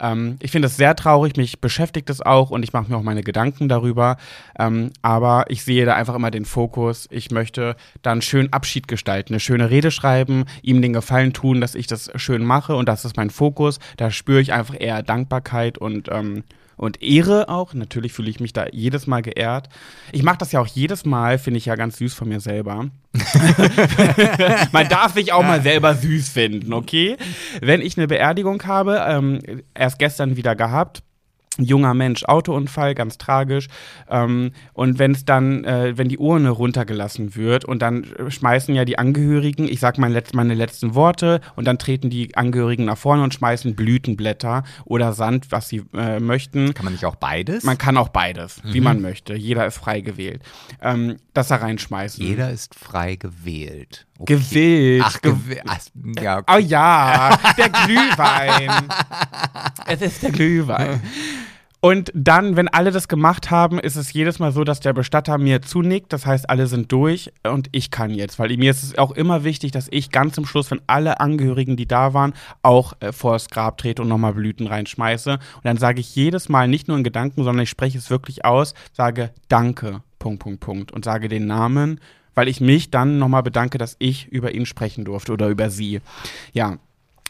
Ähm, ich finde es sehr traurig, mich beschäftigt es auch und ich mache mir auch meine Gedanken darüber. Ähm, aber ich sehe da einfach immer den Fokus. Ich möchte dann schön Abschied gestalten, eine schöne Rede schreiben, ihm den Gefallen tun, dass ich das schön mache und das ist mein Fokus. Da spüre ich einfach eher Dankbarkeit und ähm, ähm, und Ehre auch. Natürlich fühle ich mich da jedes Mal geehrt. Ich mache das ja auch jedes Mal, finde ich ja ganz süß von mir selber. Man darf sich auch mal selber süß finden, okay? Wenn ich eine Beerdigung habe, ähm, erst gestern wieder gehabt, junger Mensch, Autounfall, ganz tragisch. Ähm, und wenn es dann, äh, wenn die Urne runtergelassen wird und dann schmeißen ja die Angehörigen, ich sag meine, meine letzten Worte und dann treten die Angehörigen nach vorne und schmeißen Blütenblätter oder Sand, was sie äh, möchten. Kann man nicht auch beides? Man kann auch beides, mhm. wie man möchte. Jeder ist frei gewählt. Ähm, das da reinschmeißen. Jeder ist frei gewählt. Okay. Gewillt. Ach, gewillt. Ja, okay. Oh ja, der Glühwein. es ist der Glühwein. Und dann, wenn alle das gemacht haben, ist es jedes Mal so, dass der Bestatter mir zunickt. Das heißt, alle sind durch und ich kann jetzt. Weil mir ist es auch immer wichtig, dass ich ganz zum Schluss, wenn alle Angehörigen, die da waren, auch äh, vor das Grab trete und nochmal Blüten reinschmeiße. Und dann sage ich jedes Mal nicht nur in Gedanken, sondern ich spreche es wirklich aus, sage Danke, Punkt, Punkt, Punkt. Und sage den Namen, weil ich mich dann nochmal bedanke, dass ich über ihn sprechen durfte oder über sie. Ja,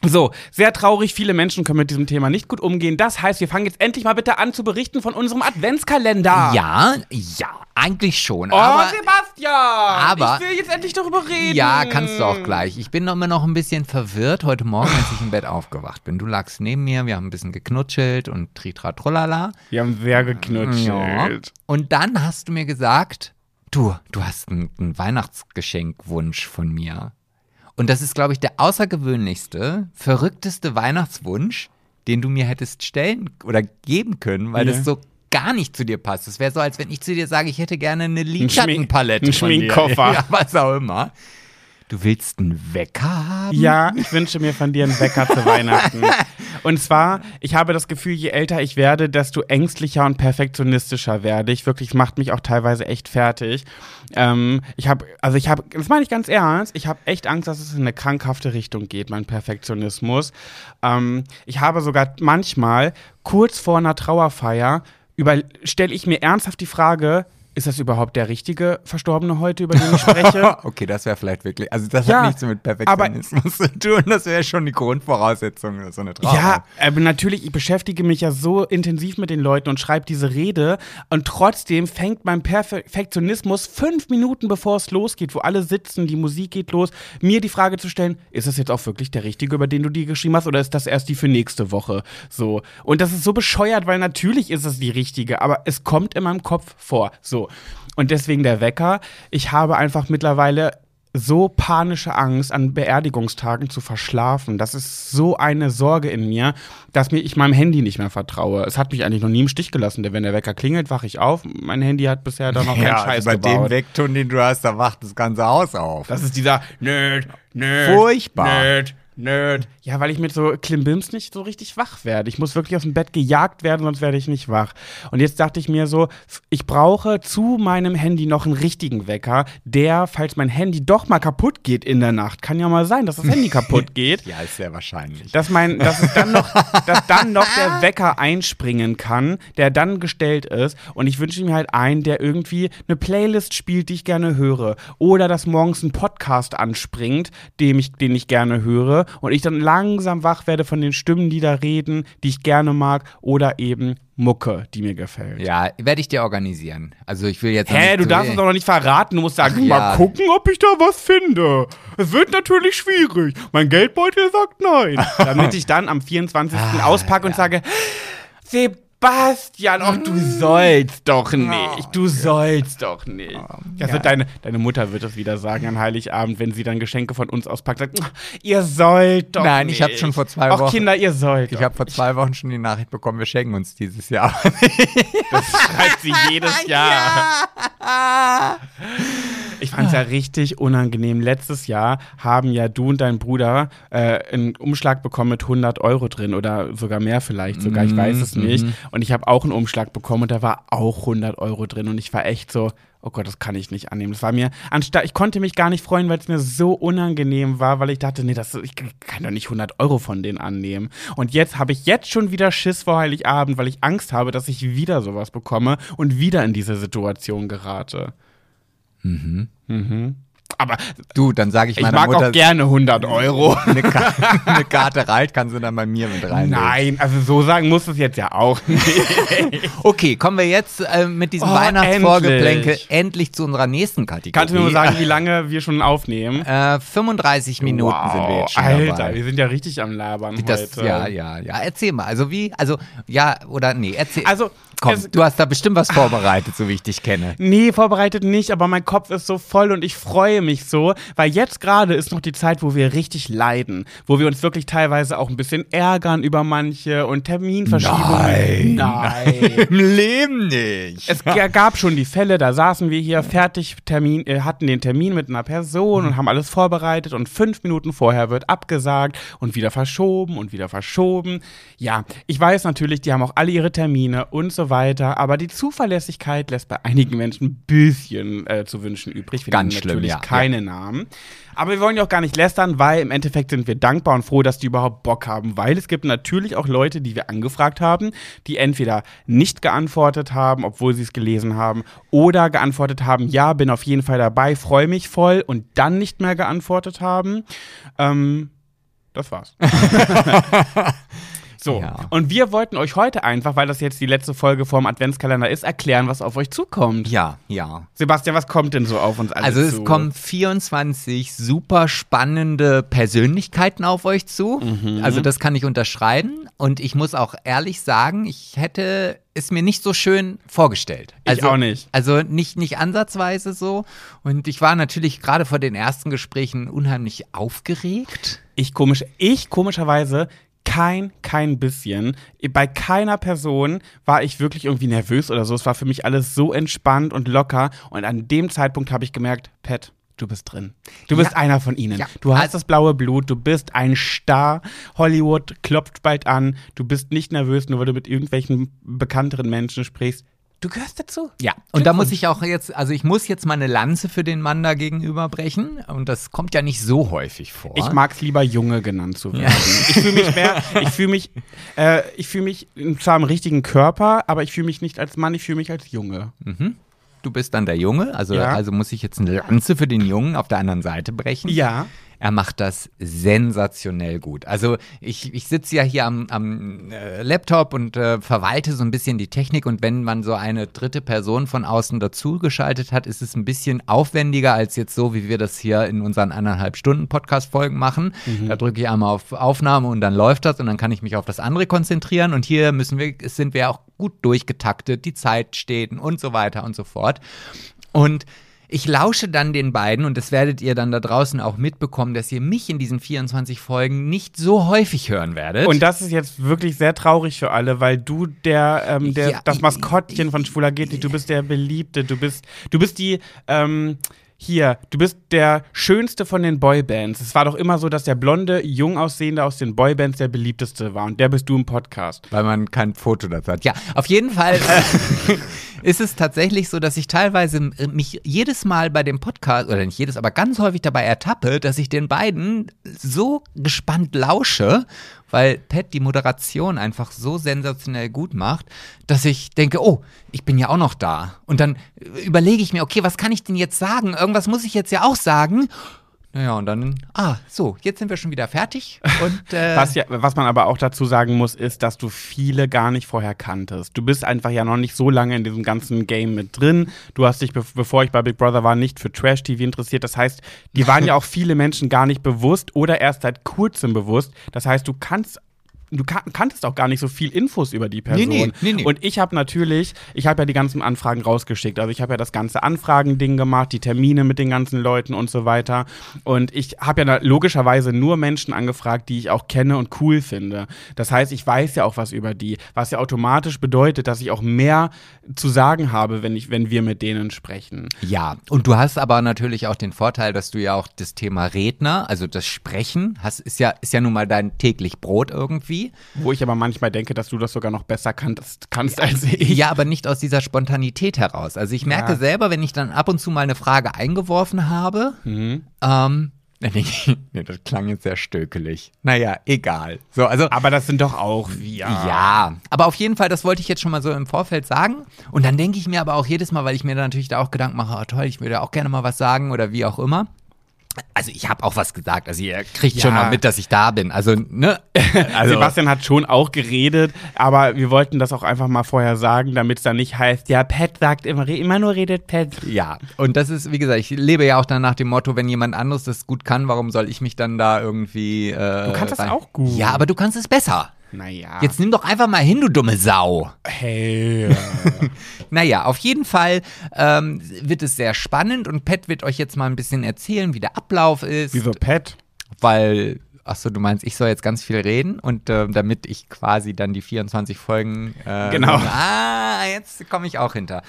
so, sehr traurig, viele Menschen können mit diesem Thema nicht gut umgehen. Das heißt, wir fangen jetzt endlich mal bitte an zu berichten von unserem Adventskalender. Ja, ja, eigentlich schon. Oh, aber, Sebastian! Aber, ich will jetzt endlich darüber reden. Ja, kannst du auch gleich. Ich bin immer noch ein bisschen verwirrt heute Morgen, als ich im Bett aufgewacht bin. Du lagst neben mir, wir haben ein bisschen geknutschelt und tritra trollala. Wir haben sehr geknutschelt. Ja. Und dann hast du mir gesagt, du, du hast einen, einen Weihnachtsgeschenkwunsch von mir. Und das ist, glaube ich, der außergewöhnlichste, verrückteste Weihnachtswunsch, den du mir hättest stellen oder geben können, weil yeah. das so gar nicht zu dir passt. Es wäre so, als wenn ich zu dir sage, ich hätte gerne eine Lidschattenpalette. Ein Schminkkoffer. Ja, was auch immer. Du willst einen Wecker haben? Ja, ich wünsche mir von dir einen Wecker zu Weihnachten. Und zwar, ich habe das Gefühl, je älter ich werde, desto ängstlicher und perfektionistischer werde ich. Wirklich macht mich auch teilweise echt fertig. Ähm, ich habe, also ich habe, das meine ich ganz ernst, ich habe echt Angst, dass es in eine krankhafte Richtung geht, mein Perfektionismus. Ähm, ich habe sogar manchmal kurz vor einer Trauerfeier stelle ich mir ernsthaft die Frage, ist das überhaupt der richtige Verstorbene heute, über den ich spreche? okay, das wäre vielleicht wirklich, also das ja, hat nichts mit Perfektionismus zu tun, das wäre schon die Grundvoraussetzung, so eine Trauer. Ja, aber natürlich, ich beschäftige mich ja so intensiv mit den Leuten und schreibe diese Rede und trotzdem fängt mein Perfektionismus fünf Minuten bevor es losgeht, wo alle sitzen, die Musik geht los, mir die Frage zu stellen, ist das jetzt auch wirklich der richtige, über den du die geschrieben hast oder ist das erst die für nächste Woche? So. Und das ist so bescheuert, weil natürlich ist es die richtige, aber es kommt in meinem Kopf vor. So. Und deswegen der Wecker. Ich habe einfach mittlerweile so panische Angst, an Beerdigungstagen zu verschlafen. Das ist so eine Sorge in mir, dass mir ich meinem Handy nicht mehr vertraue. Es hat mich eigentlich noch nie im Stich gelassen. Denn wenn der Wecker klingelt, wache ich auf. Mein Handy hat bisher da noch keinen ja, Scheiß bei gebaut. dem Weckton, den du hast, da wacht das ganze Haus auf. Das ist dieser Nerd, Nerd, Furchtbar. Nerd, Nerd. Ja, weil ich mit so Klimbims nicht so richtig wach werde. Ich muss wirklich aus dem Bett gejagt werden, sonst werde ich nicht wach. Und jetzt dachte ich mir so, ich brauche zu meinem Handy noch einen richtigen Wecker, der, falls mein Handy doch mal kaputt geht in der Nacht, kann ja mal sein, dass das Handy kaputt geht. ja, ist sehr wahrscheinlich. Dass, mein, dass, es dann noch, dass dann noch der Wecker einspringen kann, der dann gestellt ist. Und ich wünsche mir halt einen, der irgendwie eine Playlist spielt, die ich gerne höre. Oder dass morgens ein Podcast anspringt, dem ich, den ich gerne höre und ich dann langsam wach werde von den Stimmen, die da reden, die ich gerne mag oder eben Mucke, die mir gefällt. Ja, werde ich dir organisieren. Also ich will jetzt. Hä, du darfst es doch noch nicht verraten. Du musst sagen, Ach, mal ja. gucken, ob ich da was finde. Es wird natürlich schwierig. Mein Geldbeutel sagt nein. Damit ich dann am 24. Ah, auspacke ja. und sage. Bastian, ach, du sollst doch nicht. Du sollst doch nicht. Also deine, deine Mutter wird das wieder sagen an Heiligabend, wenn sie dann Geschenke von uns auspackt, sagt, ihr sollt doch Nein, nicht. ich habe schon vor zwei Wochen. Ach, Kinder, ihr sollt. Ich habe vor zwei Wochen schon die Nachricht bekommen, wir schenken uns dieses Jahr. das schreibt sie jedes Jahr. Ja. Ich fand's ist ja richtig unangenehm. Letztes Jahr haben ja du und dein Bruder äh, einen Umschlag bekommen mit 100 Euro drin oder sogar mehr vielleicht sogar, ich weiß es Mhm, nicht. Mhm. Und ich habe auch einen Umschlag bekommen und da war auch 100 Euro drin und ich war echt so, oh Gott, das kann ich nicht annehmen. Das war mir, anstatt, ich konnte mich gar nicht freuen, weil es mir so unangenehm war, weil ich dachte, nee, das, ich kann doch nicht 100 Euro von denen annehmen. Und jetzt habe ich jetzt schon wieder Schiss vor Heiligabend, weil ich Angst habe, dass ich wieder sowas bekomme und wieder in diese Situation gerate. Mhm. Aber Du, dann sage ich ich meiner mag Mutter, auch gerne 100 Euro. eine, Ka eine Karte reicht, kann sie dann bei mir mit rein. Nein, also so sagen muss es jetzt ja auch nicht. Okay, kommen wir jetzt äh, mit diesem Oh, Weihnachtsvorgeplänkel endlich. endlich. zu unserer nächsten Kategorie. Kannst du mir mal sagen, wie lange wir schon aufnehmen? Äh, 35 Minuten sind wir jetzt schon Alter, dabei. wir sind ja richtig am Labern Das, heute. ja, ja, ja. Erzähl mal. Also wie, also ja oder nee, erzähl. Also, Komm, es- du hast da bestimmt was vorbereitet, so wie ich dich kenne. Nee, vorbereitet nicht, aber mein Kopf ist so voll und ich freue mich so, weil jetzt gerade ist noch die Zeit, wo wir richtig leiden, wo wir uns wirklich teilweise auch ein bisschen ärgern über manche und Terminverschiebungen. Nein. Im Leben nicht. Es gab schon die Fälle, da saßen wir hier fertig, Termin, äh, hatten den Termin mit einer Person und haben alles vorbereitet und fünf Minuten vorher wird abgesagt und wieder verschoben und wieder verschoben. Ja, ich weiß natürlich, die haben auch alle ihre Termine und so weiter, aber die Zuverlässigkeit lässt bei einigen Menschen ein bisschen äh, zu wünschen übrig. Wir Ganz schlimm, natürlich ja, keine Namen. Aber wir wollen ja auch gar nicht lästern, weil im Endeffekt sind wir dankbar und froh, dass die überhaupt Bock haben, weil es gibt natürlich auch Leute, die wir angefragt haben, die entweder nicht geantwortet haben, obwohl sie es gelesen haben, oder geantwortet haben, ja, bin auf jeden Fall dabei, freue mich voll und dann nicht mehr geantwortet haben. Ähm, das war's. So, Ja. und wir wollten euch heute einfach, weil das jetzt die letzte Folge vorm Adventskalender ist, erklären, was auf euch zukommt. Ja, ja. Sebastian, was kommt denn so auf uns alle Also zu? es kommen 24 super spannende Persönlichkeiten auf euch zu. Mhm. Also das kann ich unterschreiben. Und ich muss auch ehrlich sagen, ich hätte es mir nicht so schön vorgestellt. Ich Also, auch nicht. Also nicht, nicht ansatzweise so. Und ich war natürlich gerade vor den ersten Gesprächen unheimlich aufgeregt. Ich komisch, ich komischerweise kein, kein bisschen. Bei keiner Person war ich wirklich irgendwie nervös oder so. Es war für mich alles so entspannt und locker. Und an dem Zeitpunkt habe ich gemerkt, Pat, du bist drin. Du bist Ja. einer von ihnen. Ja. Du hast das blaue Blut, du bist ein Star. Hollywood klopft bald an. Du bist nicht nervös, nur weil du mit irgendwelchen bekannteren Menschen sprichst. Du gehörst dazu. Ja, und da muss ich auch jetzt, also ich muss jetzt mal eine Lanze für den Mann da gegenüber brechen. Und das kommt ja nicht so häufig vor. Ich mag es lieber Junge genannt zu werden. Ich fühle mich mehr, ich fühle mich, äh, ich fühle mich zwar im richtigen Körper, aber ich fühle mich nicht als Mann, ich fühle mich als Junge. Du bist dann der Junge, also, Ja. also muss ich jetzt eine Lanze für den Jungen auf der anderen Seite brechen. Ja. Er macht das sensationell gut. Also ich, ich sitze ja hier am, am äh, Laptop und äh, verwalte so ein bisschen die Technik und wenn man so eine dritte Person von außen dazugeschaltet hat, ist es ein bisschen aufwendiger als jetzt so, wie wir das hier in unseren anderthalb Stunden Podcast-Folgen machen. Da drücke ich einmal auf Aufnahme und dann läuft das und dann kann ich mich auf das andere konzentrieren und hier müssen wir, sind wir auch gut durchgetaktet, die Zeit steht und so weiter und so fort. Und ich lausche dann den beiden und das werdet ihr dann da draußen auch mitbekommen, dass ihr mich in diesen 24 Folgen nicht so häufig hören werdet. Und das ist jetzt wirklich sehr traurig für alle, weil du der, ähm, der Ja, das ich- Maskottchen von Schwuler geht nicht. Du bist der Beliebte, du bist, du bist die, ähm, hier, du bist der schönste von den Boybands. Es war doch immer so, dass der blonde, jung aussehende aus den Boybands der beliebteste war. Und der bist du im Podcast. weil man kein Foto dazu hat. Ja, auf jeden Fall äh, ist es tatsächlich so, dass ich teilweise äh, mich jedes Mal bei dem Podcast, oder nicht jedes, aber ganz häufig dabei ertappe, dass ich den beiden so gespannt lausche, weil Pat die Moderation einfach so sensationell gut macht, dass ich denke, oh, ich bin ja auch noch da. Und dann äh, überlege ich mir, okay, was kann ich denn jetzt sagen? Irgendwas muss ich jetzt ja auch sagen. Naja, und dann, ah, so, jetzt sind wir schon wieder fertig. Und äh, Was, ja, was man aber auch dazu sagen muss, ist, dass du viele gar nicht vorher kanntest. Du bist einfach ja noch nicht so lange in diesem ganzen Game mit drin. Du hast dich, be bevor ich bei Big Brother war, nicht für Trash-TV interessiert. Das heißt, die waren ja auch viele Menschen gar nicht bewusst oder erst seit kurzem bewusst. Das heißt, du kannst du kan kanntest auch gar nicht so viel Infos über die Person. Nee, nee, nee, nee. Und ich habe natürlich, ich habe ja die ganzen Anfragen rausgeschickt. Also ich habe ja das ganze Anfragending gemacht, die Termine mit den ganzen Leuten und so weiter. Und ich habe ja logischerweise nur Menschen angefragt, die ich auch kenne und cool finde. Das heißt, ich weiß ja auch was über die, was ja automatisch bedeutet, dass ich auch mehr zu sagen habe, wenn ich, wenn wir mit denen sprechen. Ja, und du hast aber natürlich auch den Vorteil, dass du ja auch das Thema Redner, also das Sprechen, hast, ist ja, ist ja nun mal dein täglich Brot irgendwie. Wo ich aber manchmal denke, dass du das sogar noch besser kannst, kannst als ich. Ja, aber nicht aus dieser Spontanität heraus. Also ich merke Ja. selber, wenn ich dann ab und zu mal eine Frage eingeworfen habe, Mhm. ähm, nee, nee, das klang jetzt sehr stökelig. Naja, egal. So, also Aber das sind doch auch wir. Ja, aber auf jeden Fall, das wollte ich jetzt schon mal so im Vorfeld sagen. Und dann denke ich mir aber auch jedes Mal, weil ich mir dann natürlich da auch Gedanken mache, oh, toll, ich würde auch gerne mal was sagen oder wie auch immer. Also ich habe auch was gesagt, also ihr kriegt schon Ja. mal mit, dass ich da bin. Also, ne? Also, Sebastian hat schon auch geredet, aber wir wollten das auch einfach mal vorher sagen, damit es dann nicht heißt, ja, Pat sagt immer, immer nur redet Pat. ja, und das ist, wie gesagt, ich lebe ja auch dann nach dem Motto, wenn jemand anderes das gut kann, warum soll ich mich dann da irgendwie. Äh, Du kannst das auch gut. Ja, aber du kannst es besser. Naja. Jetzt nimm doch einfach mal hin, du dumme Sau. Hey. Naja, auf jeden Fall ähm, wird es sehr spannend und Pat wird euch jetzt mal ein bisschen erzählen, wie der Ablauf ist. Wieso Pat? Weil, achso, du meinst, ich soll jetzt ganz viel reden und ähm, damit ich quasi dann die 24 Folgen. Äh, Genau. Ah, jetzt komme ich auch hinter.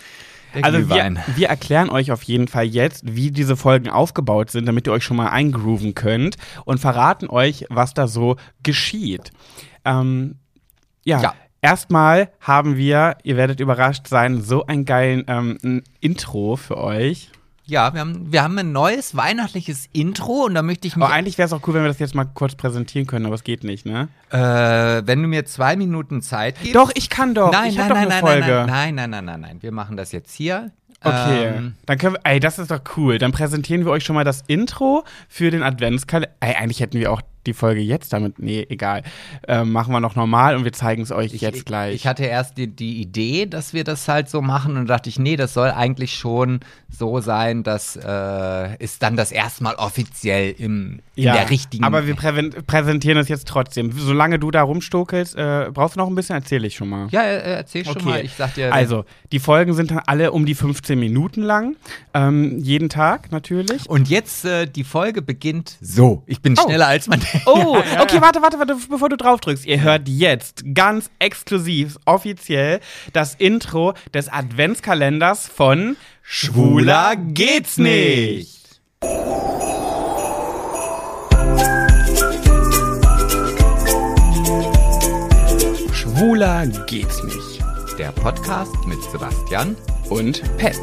Der Also wir, wir erklären euch auf jeden Fall jetzt, wie diese Folgen aufgebaut sind, damit ihr euch schon mal eingrooven könnt und verraten euch, was da so geschieht. Ähm, ja. Ja. Erstmal haben wir, ihr werdet überrascht sein, so ein geilen ähm, Intro für euch. Ja, wir haben, wir haben ein neues weihnachtliches Intro und da möchte ich mich, Aber eigentlich wäre es auch cool, wenn wir das jetzt mal kurz präsentieren können, aber es geht nicht, ne? äh, wenn du mir zwei Minuten Zeit gibst. Doch, ich kann doch. nein, ich nein, nein, eine nein, Folge. nein, nein, nein, nein, nein, nein. Wir machen das jetzt hier. Okay, Ähm, dann können wir, ey, das ist doch cool. Dann präsentieren wir euch schon mal das Intro für den Adventskalender. Ey, eigentlich hätten wir auch die Folge jetzt damit, nee, egal. Ähm, machen wir noch normal und wir zeigen es euch jetzt gleich. Ich hatte erst die, die Idee, dass wir das halt so machen und dachte ich, nee, das soll eigentlich schon so sein, dass äh, es dann das erstmal offiziell im, in der richtigen. Aber wir präsentieren es jetzt trotzdem. Solange du da rumstokelst, äh, brauchst du noch ein bisschen, erzähle ich schon mal. ja, äh, erzähl schon mal. Ich sag dir. Also, die Folgen sind dann alle um die 15 Minuten lang. Ähm, jeden Tag natürlich. Und jetzt, äh, die Folge beginnt so. Ich bin Oh. schneller als man denkt. Oh, okay, warte, warte, warte, bevor du drauf drückst. Ihr hört jetzt ganz exklusiv, offiziell, das Intro des Adventskalenders von Schwuler geht's nicht. Schwuler geht's nicht. Der Podcast mit Sebastian. Und Pet.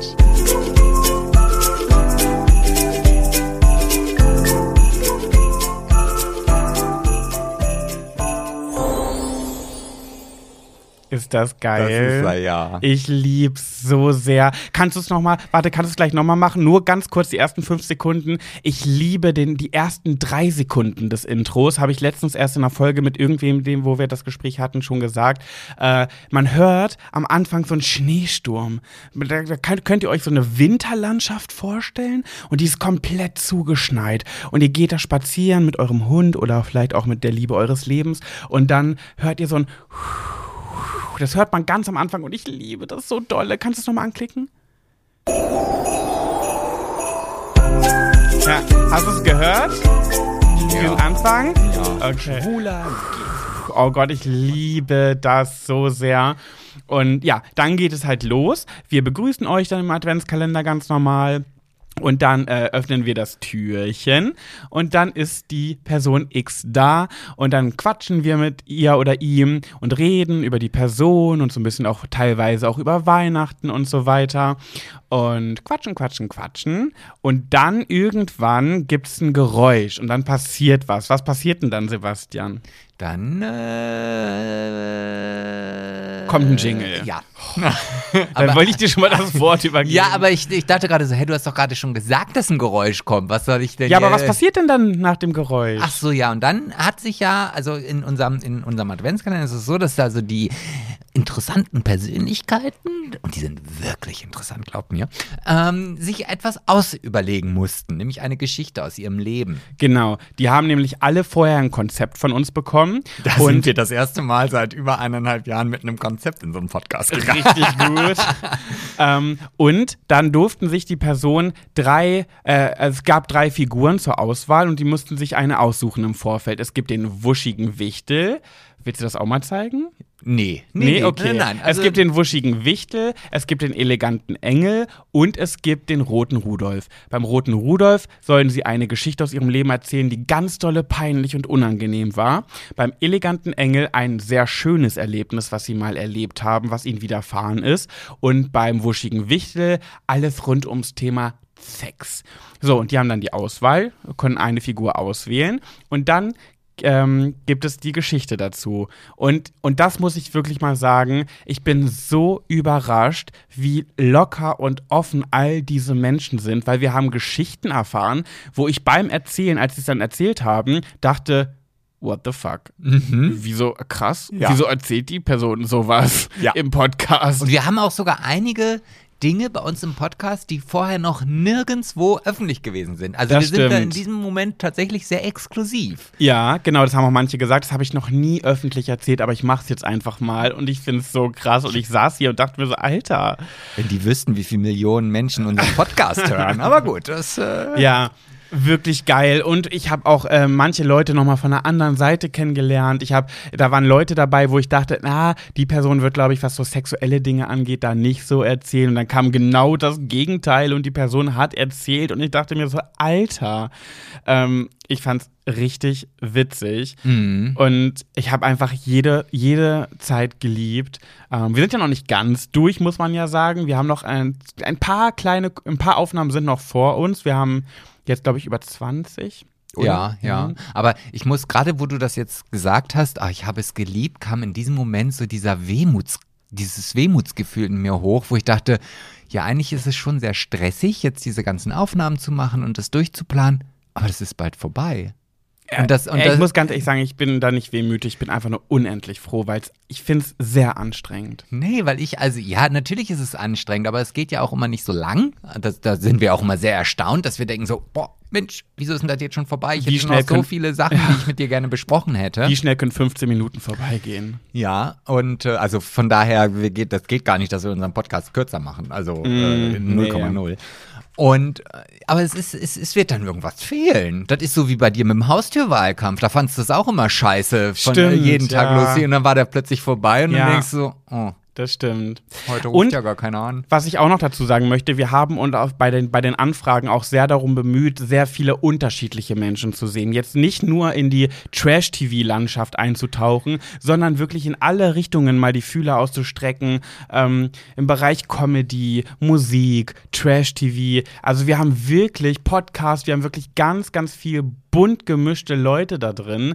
Ist das geil? ja. Ich lieb's so sehr. Kannst du es nochmal, warte, kannst du es gleich nochmal machen? Nur ganz kurz die ersten fünf Sekunden. Ich liebe den, die ersten drei Sekunden des Intros. Habe ich letztens erst in einer Folge mit irgendwem, dem, wo wir das Gespräch hatten, schon gesagt. Äh, man hört am Anfang so einen Schneesturm. Da, da könnt, könnt ihr euch so eine Winterlandschaft vorstellen und die ist komplett zugeschneit. Und ihr geht da spazieren mit eurem Hund oder vielleicht auch mit der Liebe eures Lebens und dann hört ihr so ein das hört man ganz am Anfang und ich liebe das so dolle. Kannst du es nochmal anklicken? Ja, hast du es gehört? Diesen Anfang? Ja. Okay. Oh Gott, ich liebe das so sehr. Und ja, dann geht es halt los. Wir begrüßen euch dann im Adventskalender ganz normal. Und dann äh, öffnen wir das Türchen und dann ist die Person X da und dann quatschen wir mit ihr oder ihm und reden über die Person und so ein bisschen auch teilweise auch über Weihnachten und so weiter und quatschen, quatschen, quatschen und dann irgendwann gibt es ein Geräusch und dann passiert was. Was passiert denn dann, Sebastian? Dann äh, Kommt ein Jingle. Ja. Dann wollte ich dir schon mal das Wort übergeben. Ja, aber ich, ich dachte gerade so, hey, du hast doch gerade schon gesagt, dass ein Geräusch kommt. Was soll ich denn Ja, aber was passiert denn dann nach dem Geräusch? Ach so, ja, und dann hat sich ja, also in unserem, in unserem Adventskalender ist es so, dass also die interessanten Persönlichkeiten, und die sind wirklich interessant, glaubt mir, ähm, sich etwas ausüberlegen mussten, nämlich eine Geschichte aus ihrem Leben. Genau, die haben nämlich alle vorher ein Konzept von uns bekommen. Da und sind wir das erste Mal seit über eineinhalb Jahren mit einem Konzept in so einem Podcast gegangen. Richtig gut. ähm, und dann durften sich die Personen drei, äh, es gab drei Figuren zur Auswahl und die mussten sich eine aussuchen im Vorfeld. Es gibt den wuschigen Wichtel. Willst du das auch mal zeigen? Nee, Nee, okay. Nein, nein, also es gibt den wuschigen Wichtel, es gibt den eleganten Engel und es gibt den roten Rudolf. Beim roten Rudolf sollen sie eine Geschichte aus ihrem Leben erzählen, die ganz dolle peinlich und unangenehm war. Beim eleganten Engel ein sehr schönes Erlebnis, was sie mal erlebt haben, was ihnen widerfahren ist. Und beim wuschigen Wichtel alles rund ums Thema Sex. So, und die haben dann die Auswahl, können eine Figur auswählen und dann ähm, gibt es die Geschichte dazu. Und, und das muss ich wirklich mal sagen, ich bin so überrascht, wie locker und offen all diese Menschen sind, weil wir haben Geschichten erfahren, wo ich beim Erzählen, als sie es dann erzählt haben, dachte, What the fuck? Wieso krass? Ja. Wieso erzählt die Person sowas Ja. im Podcast? Und wir haben auch sogar einige Dinge bei uns im Podcast, die vorher noch nirgendwo öffentlich gewesen sind. Also Das wir sind da in stimmt. diesem Moment tatsächlich sehr exklusiv. Ja, genau, das haben auch manche gesagt. Das habe ich noch nie öffentlich erzählt, aber ich mache es jetzt einfach mal und ich finde es so krass. Und ich saß hier und dachte mir so, Alter. Wenn die wüssten, wie viele Millionen Menschen unseren Podcast hören. Aber gut, das. Äh, Ja, wirklich geil. Und ich habe auch äh, manche Leute nochmal von der anderen Seite kennengelernt. Ich habe, da waren Leute dabei, wo ich dachte, na, die Person wird, glaube ich, was so sexuelle Dinge angeht, da nicht so erzählen. Und dann kam genau das Gegenteil und die Person hat erzählt und ich dachte mir so, Alter. Ähm, ich fand's richtig witzig Mhm. und ich habe einfach jede, jede Zeit geliebt. Ähm, wir sind ja noch nicht ganz durch, muss man ja sagen. Wir haben noch ein, ein paar kleine, ein paar Aufnahmen sind noch vor uns. Wir haben jetzt, glaube ich, über 20. oder? Ja, ja. Mhm. Aber ich muss gerade, wo du das jetzt gesagt hast, ah, ich habe es geliebt, kam in diesem Moment so dieser Wehmuts, dieses Wehmutsgefühl in mir hoch, wo ich dachte, ja, eigentlich ist es schon sehr stressig, jetzt diese ganzen Aufnahmen zu machen und das durchzuplanen, aber das ist bald vorbei. Und das, und Äh, das, ich muss ganz ehrlich sagen, ich bin da nicht wehmütig, ich bin einfach nur unendlich froh, weil ich finde es sehr anstrengend. Nee, weil ich, also ja, natürlich ist es anstrengend, aber es geht ja auch immer nicht so lang. Das, da sind wir auch immer sehr erstaunt, dass wir denken so, boah, Mensch, wieso ist denn das jetzt schon vorbei? Ich Wie hätte schnell noch so viele Sachen, die ich mit dir gerne besprochen hätte. Wie schnell können 15 Minuten vorbeigehen? Ja, und äh, also von daher, wir geht, das geht gar nicht, dass wir unseren Podcast kürzer machen. Also äh, Mm, nee. 0,0. Und, äh, aber es, ist, es, es wird dann irgendwas fehlen. Das ist so wie bei dir mit dem Haustürwahlkampf. Da fandst du es auch immer scheiße, von äh, Stimmt, jeden Tag ja. losziehen und dann war der plötzlich vorbei und Ja. dann denkst du so, oh, Das stimmt. heute ruft Und- ja gar keiner an. Was ich auch noch dazu sagen möchte, wir haben uns auch bei den, bei den Anfragen auch sehr darum bemüht, sehr viele unterschiedliche Menschen zu sehen. Jetzt nicht nur in die Trash-TV-Landschaft einzutauchen, sondern wirklich in alle Richtungen mal die Fühler auszustrecken. Ähm, Im Bereich Comedy, Musik, Trash-TV. Also wir haben wirklich Podcasts, wir haben wirklich ganz, ganz viel bunt gemischte Leute da drin.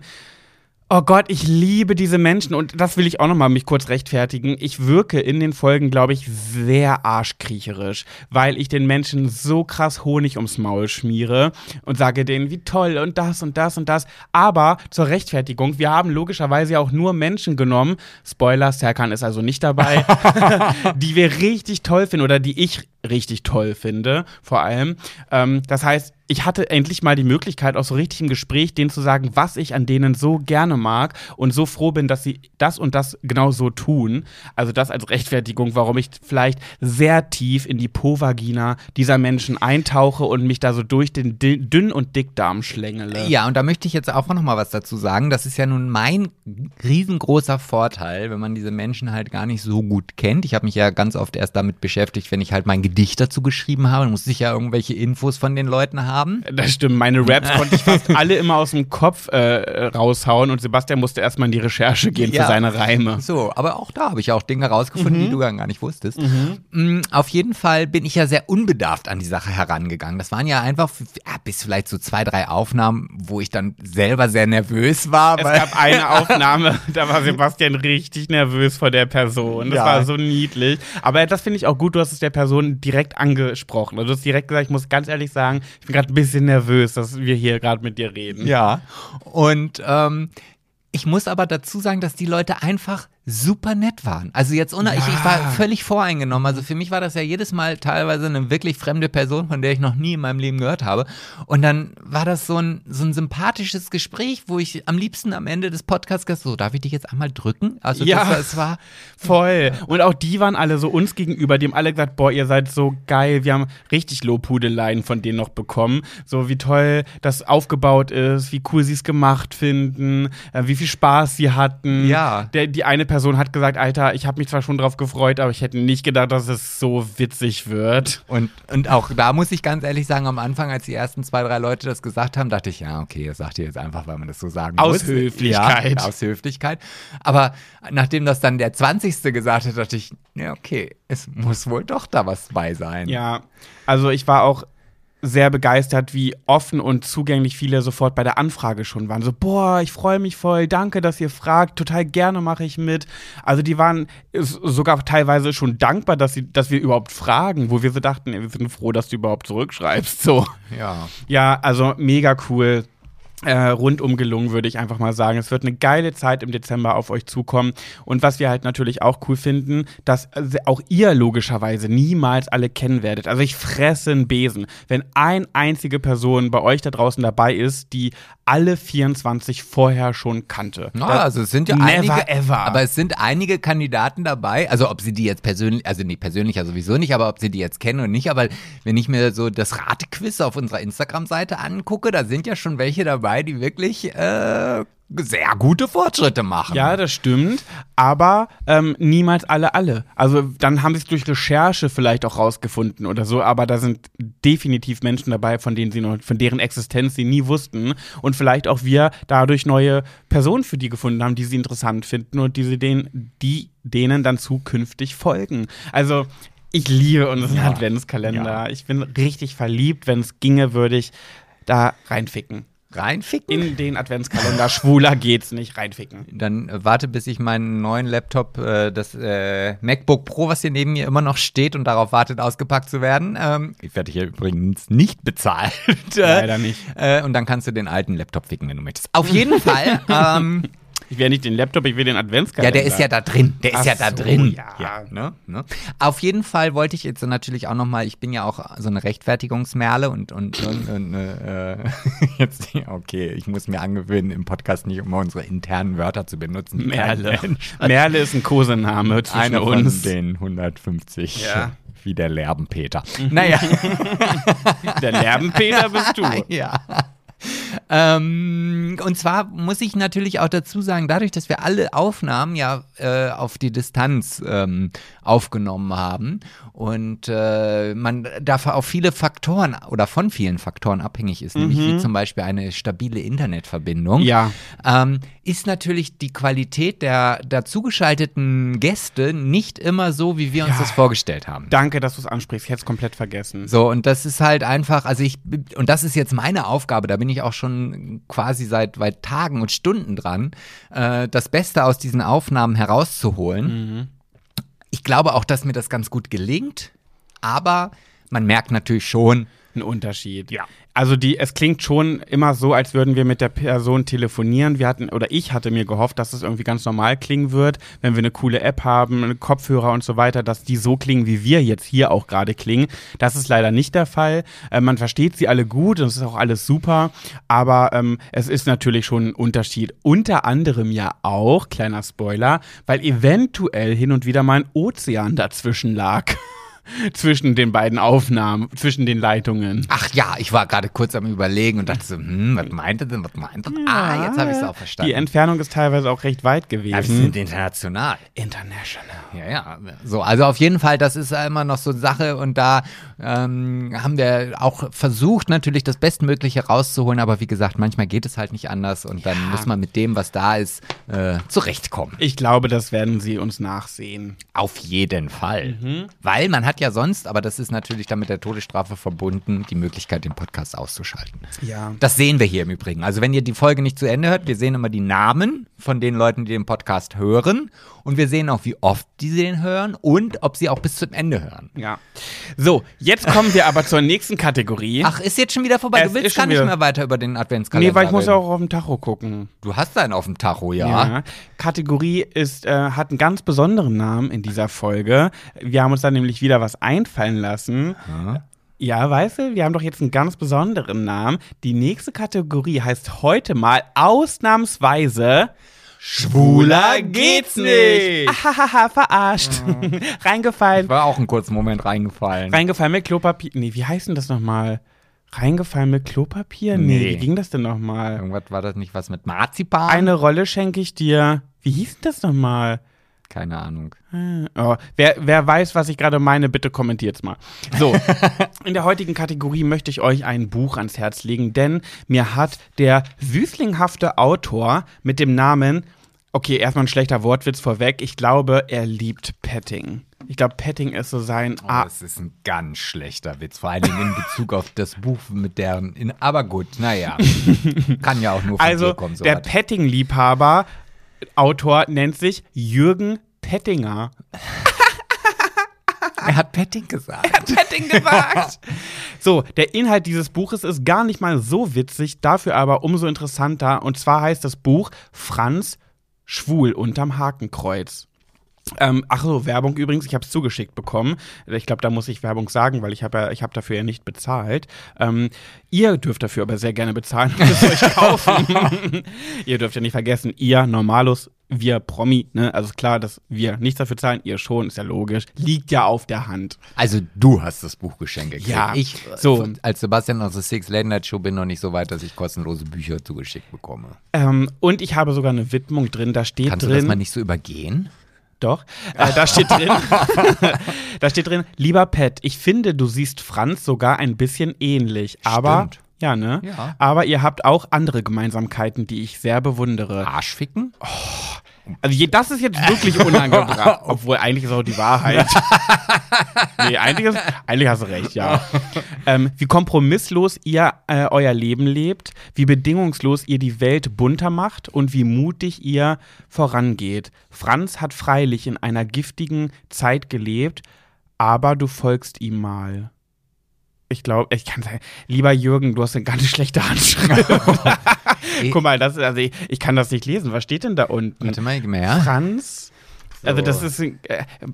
Oh Gott, ich liebe diese Menschen und das will ich auch nochmal mich kurz rechtfertigen. Ich wirke in den Folgen, glaube ich, sehr arschkriecherisch, weil ich den Menschen so krass Honig ums Maul schmiere und sage denen, wie toll und das und das und das. Aber zur Rechtfertigung, wir haben logischerweise auch nur Menschen genommen, Spoiler, Serkan ist also nicht dabei, die wir richtig toll finden oder die ich richtig toll finde, vor allem. Ähm, das heißt, ich hatte endlich mal die Möglichkeit, aus so richtig im Gespräch denen zu sagen, was ich an denen so gerne mag und so froh bin, dass sie das und das genau so tun. Also das als Rechtfertigung, warum ich vielleicht sehr tief in die Po-Vagina dieser Menschen eintauche und mich da so durch den Dünn- und Dickdarm schlängele. Ja, und da möchte ich jetzt auch noch mal was dazu sagen. Das ist ja nun mein riesengroßer Vorteil, wenn man diese Menschen halt gar nicht so gut kennt. Ich habe mich ja ganz oft erst damit beschäftigt, wenn ich halt mein Gedicht dazu geschrieben habe. Musste ich ja irgendwelche Infos von den Leuten haben. Das stimmt, meine Raps konnte ich fast alle immer aus dem Kopf äh, raushauen und Sebastian musste erstmal in die Recherche gehen Ja. für seine Reime. So, aber auch da habe ich auch Dinge rausgefunden, die du gar nicht wusstest. Mm, Auf jeden Fall bin ich ja sehr unbedarft an die Sache herangegangen. Das waren ja einfach ja, bis vielleicht so zwei, drei Aufnahmen, wo ich dann selber sehr nervös war. Es gab eine Aufnahme, da war Sebastian richtig nervös vor der Person. Das Ja. war so niedlich. Aber das finde ich auch gut, du hast es der Person direkt angesprochen. Also du hast direkt gesagt, ich muss ganz ehrlich sagen, ich bin gerade ein bisschen nervös, dass wir hier gerade mit dir reden. Ja. Und ähm, ich muss aber dazu sagen, dass die Leute einfach super nett waren. Also jetzt ohne, ich, ich war Ja. völlig voreingenommen. Also für mich war das ja jedes Mal teilweise eine wirklich fremde Person, von der ich noch nie in meinem Leben gehört habe. Und dann war das so ein, so ein sympathisches Gespräch, wo ich am liebsten am Ende des Podcasts gesagt so, darf ich dich jetzt einmal drücken? Also Ja. das, das war, Voll. Und auch die waren alle so uns gegenüber, die haben alle gesagt, boah, ihr seid so geil. Wir haben richtig Lobhudeleien von denen noch bekommen. So wie toll das aufgebaut ist, wie cool sie es gemacht finden, äh, wie viel Spaß sie hatten. Ja. Der, die eine Person hat gesagt, Alter, ich habe mich zwar schon drauf gefreut, aber ich hätte nicht gedacht, dass es so witzig wird. Und, und auch da muss ich ganz ehrlich sagen, am Anfang, als die ersten zwei, drei Leute das gesagt haben, dachte ich, ja, okay, das sagt ihr jetzt einfach, weil man das so sagen Aus muss. Höflichkeit. Ja, aus Höflichkeit. Aber nachdem das dann der 20. gesagt hat, dachte ich, ja, okay, es muss wohl doch da was bei sein. Ja, also ich war auch sehr begeistert, wie offen und zugänglich viele sofort bei der Anfrage schon waren. So, boah, ich freue mich voll, danke, dass ihr fragt, total gerne mache ich mit. Also die waren sogar teilweise schon dankbar, dass, sie, dass wir überhaupt fragen, wo wir so dachten, wir sind froh, dass du überhaupt zurückschreibst. So. Ja. Ja, also mega cool. Äh, rundum gelungen, würde ich einfach mal sagen. Es wird eine geile Zeit im Dezember auf euch zukommen. Und was wir halt natürlich auch cool finden, dass auch ihr logischerweise niemals alle kennen werdet. Also ich fresse einen Besen, wenn ein einzige Person bei euch da draußen dabei ist, die alle 24 vorher schon kannte. Da- also es sind ja Never einige, ever. aber es sind einige Kandidaten dabei, also ob sie die jetzt persönlich, also nee, persönlich ja sowieso nicht, aber ob sie die jetzt kennen und nicht, aber wenn ich mir so das Ratequiz auf unserer Instagram-Seite angucke, da sind ja schon welche dabei, die wirklich äh, sehr gute Fortschritte machen. Ja, das stimmt, aber ähm, niemals alle alle. Also dann haben sie es durch Recherche vielleicht auch rausgefunden oder so, aber da sind definitiv Menschen dabei, von denen sie noch, von deren Existenz sie nie wussten und vielleicht auch wir dadurch neue Personen für die gefunden haben, die sie interessant finden und die sie denen, die denen dann zukünftig folgen. Also ich liebe unseren Ja. Adventskalender. Ich bin richtig verliebt. Wenn es ginge, würde ich da reinficken. Reinficken. In den Adventskalender. Schwuler geht's nicht. Reinficken. Dann äh, warte, bis ich meinen neuen Laptop, äh, das äh, MacBook Pro, was hier neben mir immer noch steht und darauf wartet, ausgepackt zu werden. Ähm, ich werde hier übrigens nicht bezahlt. Leider nicht. Äh, und dann kannst du den alten Laptop ficken, wenn du möchtest. Auf jeden Fall. ähm, Ich will nicht den Laptop, ich will den ja, Adventskalender. der ist ja da drin. Der ist Ach ja da so, drin. ja. ne? Ne? Auf jeden Fall wollte ich jetzt natürlich auch noch mal, ich bin ja auch so eine Rechtfertigungsmerle und, und, und, und äh, jetzt, okay, ich muss mir angewöhnen, im Podcast nicht immer unsere internen Wörter zu benutzen. Merle. Merle ist ein Kosename zwischen Einer von uns. den 150. Ja. Wie der Lerbenpeter. Naja. Der Lerbenpeter bist du. ja. Ähm, und zwar muss ich natürlich auch dazu sagen, dadurch, dass wir alle Aufnahmen ja äh, auf die Distanz ähm, aufgenommen haben und äh, man dafür auf viele Faktoren oder von vielen Faktoren abhängig ist, nämlich wie zum Beispiel eine stabile Internetverbindung, Ja. ähm, ist natürlich die Qualität der, der zugeschalteten Gäste nicht immer so, wie wir uns Ja. das vorgestellt haben. Danke, dass du es ansprichst. Ich hätte es komplett vergessen. So, und das ist halt einfach, also ich, und das ist jetzt meine Aufgabe, da bin ich auch schon quasi seit, seit Tagen und Stunden dran, äh, das Beste aus diesen Aufnahmen herauszuholen. Ich glaube auch, dass mir das ganz gut gelingt, aber man merkt natürlich schon, Ein Unterschied. Ja. Also die, es klingt schon immer so, als würden wir mit der Person telefonieren. Wir hatten, oder ich hatte mir gehofft, dass es irgendwie ganz normal klingen wird, wenn wir eine coole App haben, Kopfhörer und so weiter, dass die so klingen, wie wir jetzt hier auch gerade klingen. Das ist leider nicht der Fall. Äh, man versteht sie alle gut und es ist auch alles super, aber ähm, es ist natürlich schon ein Unterschied. Unter anderem ja auch, kleiner Spoiler, weil eventuell hin und wieder mal ein Ozean dazwischen lag. zwischen den beiden Aufnahmen, zwischen den Leitungen. ach ja, ich war gerade kurz am Überlegen und dachte so, hm, was meint er denn, was meint er? ah, jetzt habe ich es auch verstanden. Die Entfernung ist teilweise auch recht weit ja, wir gewesen. sind international. International. Ja, ja. So, also auf jeden Fall, das ist immer noch so eine Sache und da ähm, haben wir auch versucht, natürlich das Bestmögliche rauszuholen, aber wie gesagt, manchmal geht es halt nicht anders und dann muss man mit dem, was da ist, äh, zurechtkommen. Ich glaube, das werden sie uns nachsehen. Auf jeden Fall. Weil man hat hat ja sonst, aber das ist natürlich dann mit der Todesstrafe verbunden, die Möglichkeit, den Podcast auszuschalten. Ja. Das sehen wir hier im Übrigen. Also wenn ihr die Folge nicht zu Ende hört, wir sehen immer die Namen von den Leuten, die den Podcast hören. Und wir sehen auch, wie oft die den hören und ob sie auch bis zum Ende hören. Ja. So, jetzt kommen wir aber zur nächsten Kategorie. Ach, ist jetzt schon wieder vorbei. Es du willst gar nicht mehr weiter über den Adventskalender nee, weil ich muss reden. ja auch auf den Tacho gucken. Du hast einen auf dem Tacho, ja. Ja. Kategorie ist, äh, hat einen ganz besonderen Namen in dieser Folge. Wir haben uns da nämlich wieder was einfallen lassen. Ja, weißt du, wir haben doch jetzt einen ganz besonderen Namen. Die nächste Kategorie heißt heute mal ausnahmsweise Schwuler geht's nicht. Ahaha, verarscht. Reingefallen. War auch einen kurzen Moment reingefallen. Reingefallen mit Klopapier. Nee, wie heißt denn das nochmal? Reingefallen mit Klopapier? Nee, Nee. wie ging das denn nochmal? Irgendwas war das nicht was mit Marzipan? Eine Rolle schenke ich dir. Wie hieß denn das nochmal? Keine Ahnung. Oh, wer, wer weiß, was ich gerade meine, bitte kommentiert's mal. So, in der heutigen Kategorie möchte ich euch ein Buch ans Herz legen, denn mir hat der süßlinghafte Autor mit dem Namen, okay, erstmal ein schlechter Wortwitz vorweg, ich glaube, er liebt Petting. Ich glaube, Petting ist so sein. Oh, Ah, das ist ein ganz schlechter Witz, vor Dingen in Bezug auf das Buch mit deren. In, aber gut, naja. Kann ja auch nur von also, kommen. So der. Petting-Liebhaber, Autor, nennt sich Jürgen Pettinger. er hat Petting gesagt. Petting gesagt. so, der Inhalt dieses Buches ist gar nicht mal so witzig, dafür aber umso interessanter. Und zwar heißt das Buch Franz Schwul unterm Hakenkreuz. Ähm, ach so, Werbung übrigens, ich habe es zugeschickt bekommen. Ich glaube, da muss ich Werbung sagen, weil ich habe ja, ich habe dafür ja nicht bezahlt. Ähm, ihr dürft dafür aber sehr gerne bezahlen und es euch kaufen. ihr dürft ja nicht vergessen, ihr Normalus, wir Promi, ne? Also ist klar, dass wir nichts dafür zahlen, ihr schon, ist ja logisch. Liegt ja auf der Hand. Also du hast das Buch geschenkt gekriegt. Ja, Ich, so. als Sebastian aus der Six Late Night Show bin noch nicht so weit, dass ich kostenlose Bücher zugeschickt bekomme. Ähm, und ich habe sogar eine Widmung drin, da steht Kannst du drin. das mal nicht so übergehen? Doch. Äh, da steht drin. da steht drin, lieber Pat, ich finde, du siehst Franz sogar ein bisschen ähnlich. Aber. Stimmt. Ja, ne? Ja. Aber ihr habt auch andere Gemeinsamkeiten, die ich sehr bewundere. Arschficken? Also je, das ist jetzt wirklich unangebracht. Obwohl eigentlich ist auch die Wahrheit. nee, eigentlich, ist, eigentlich hast du recht, ja. Ähm, wie kompromisslos ihr äh, euer Leben lebt, wie bedingungslos ihr die Welt bunter macht und wie mutig ihr vorangeht. Franz hat freilich in einer giftigen Zeit gelebt, aber du folgst ihm mal. Ich glaube, ich kann sagen, lieber Jürgen, du hast eine ganz schlechte Handschrift. Guck mal, das also ich, ich kann das nicht lesen. Was steht denn da unten? Warte mal, mir her. Franz. Also das ist äh,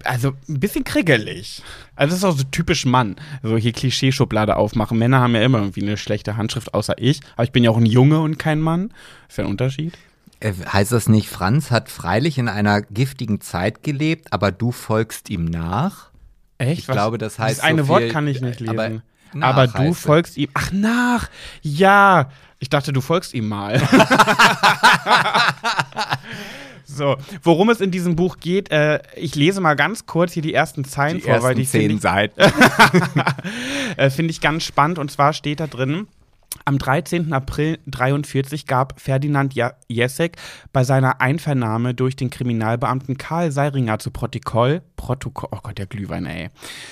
also ein bisschen kriegelig. Also das ist auch so typisch Mann. So hier Klischeeschublade aufmachen. Männer haben ja immer irgendwie eine schlechte Handschrift, außer ich. Aber ich bin ja auch ein Junge und kein Mann. Ist ja ein Unterschied. Äh, Heißt das nicht, Franz hat freilich in einer giftigen Zeit gelebt, aber du folgst ihm nach? Echt? Ich glaube, das heißt Das eine so Wort viel- kann ich nicht aber lesen. nach Aber, du folgst ihm. Ach, nach. Ja. Ich dachte, du folgst ihm mal. so, worum es in diesem Buch geht, äh, ich lese mal ganz kurz hier die ersten Zeilen Die vor, weil die ersten finde ich, zehn Seiten. äh, finde ich ganz spannend. Und zwar steht da drin, am 13. April 43 gab Ferdinand Jessek bei seiner Einvernahme durch den Kriminalbeamten Karl Seiringer zu Protokoll, Protokoll, oh Gott, der Glühwein, ey,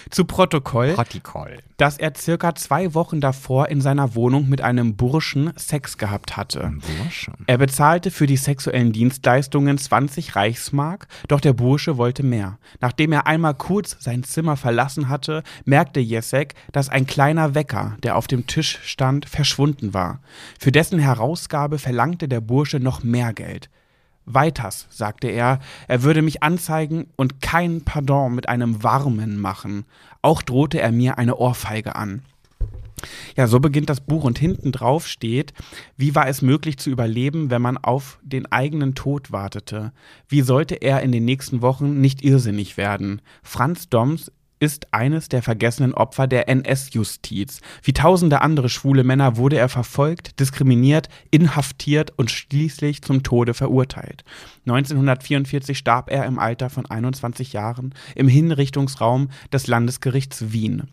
zu Protokoll, Protokoll. dass er circa zwei Wochen davor in seiner Wohnung mit einem Burschen Sex gehabt hatte. Burschen. Er bezahlte für die sexuellen Dienstleistungen 20 Reichsmark, doch der Bursche wollte mehr. Nachdem er einmal kurz sein Zimmer verlassen hatte, merkte Jesek, dass ein kleiner Wecker, der auf dem Tisch stand, verschwunden war. Für dessen Herausgabe verlangte der Bursche noch mehr Geld. Weiters, sagte er, er würde mich anzeigen und kein Pardon mit einem Warmen machen. Auch drohte er mir eine Ohrfeige an. Ja, so beginnt das Buch und hinten drauf steht, wie war es möglich zu überleben, wenn man auf den eigenen Tod wartete? Wie sollte er in den nächsten Wochen nicht irrsinnig werden? Franz Doms ist eines der vergessenen Opfer der NS-Justiz. Wie tausende andere schwule Männer wurde er verfolgt, diskriminiert, inhaftiert und schließlich zum Tode verurteilt. 1944 starb er im Alter von 21 Jahren im Hinrichtungsraum des Landesgerichts Wien.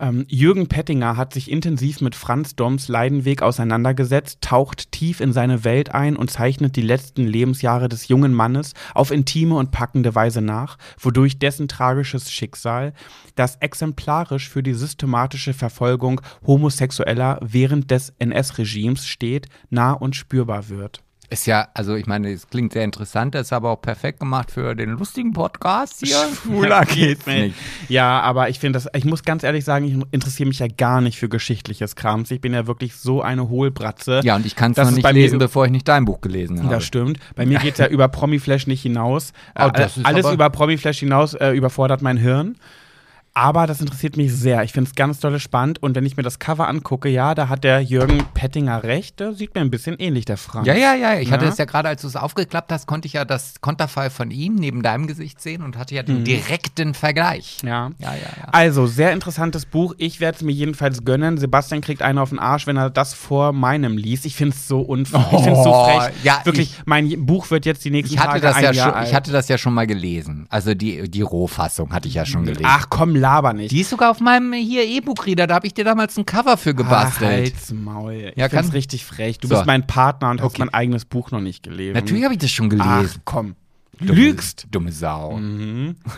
Ähm, Jürgen Pettinger hat sich intensiv mit Franz Doms Leidenweg auseinandergesetzt, taucht tief in seine Welt ein und zeichnet die letzten Lebensjahre des jungen Mannes auf intime und packende Weise nach, wodurch dessen tragisches Schicksal, das exemplarisch für die systematische Verfolgung Homosexueller während des NS-Regimes steht, nah und spürbar wird. Ist ja, also ich meine, es klingt sehr interessant, ist aber auch perfekt gemacht für den lustigen Podcast hier. Schwuler geht's nicht. Ja, aber ich finde das, ich muss ganz ehrlich sagen, ich interessiere mich ja gar nicht für geschichtliches Krams. Ich bin ja wirklich so eine Hohlbratze. Ja, und ich kann es noch nicht lesen, bevor ich nicht dein Buch gelesen habe. Das stimmt. Bei mir geht's ja über Promiflash nicht hinaus. Oh, Alles über Promiflash hinaus äh, überfordert mein Hirn. Aber das interessiert mich sehr. Ich finde es ganz dolle spannend. Und wenn ich mir das Cover angucke, ja, da hat der Jürgen Pettinger recht. Der sieht mir ein bisschen ähnlich, der Franz. Ja, ja, ja. Ich hatte Ja? es ja gerade, als du es aufgeklappt hast, konnte ich ja das Konterfei von ihm neben deinem Gesicht sehen und hatte ja Mhm. den direkten Vergleich. Ja. Ja, ja, ja. Also, sehr interessantes Buch. Ich werde es mir jedenfalls gönnen. Sebastian kriegt einen auf den Arsch, wenn er das vor meinem liest. Ich finde es so unfair. ich finde es so Oh, frech. ja, Wirklich, ich- mein Buch wird jetzt die nächsten Ich hatte, Tage das ein ja Jahr schon, alt. ich hatte das ja schon mal gelesen. Also die, die Rohfassung hatte ich ja schon gelesen. Ach komm, laber nicht. die ist sogar auf meinem hier E-Book-Reader. Da habe ich dir damals ein Cover für Ach, gebastelt. halt's Maul. Ich Ja, find's kann- richtig frech. Du So. bist mein Partner und hast Okay. mein eigenes Buch noch nicht gelesen. Natürlich habe ich das schon gelesen. Ach komm. Du Dumme- lügst. Dumme Sau.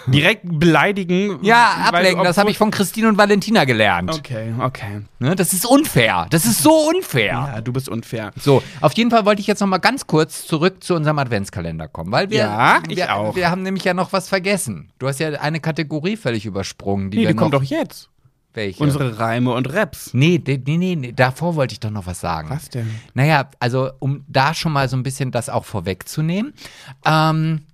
Direkt beleidigen. Ja, ablenken, das habe ich von Christine und Valentina gelernt. Okay, okay. Ne, das ist unfair. Das ist so unfair. Ja, du bist unfair. So, auf jeden Fall wollte ich jetzt noch mal ganz kurz zurück zu unserem Adventskalender kommen, weil wir, Ja, ich wir, auch. wir haben nämlich ja noch was vergessen. Du hast ja eine Kategorie völlig übersprungen, die Nee, wir die kommt doch jetzt. welche? Unsere Reime und Raps. nee, nee, nee, nee, nee, davor wollte ich doch noch was sagen. Was denn? Naja, also um da schon mal so ein bisschen das auch vorwegzunehmen. Ähm,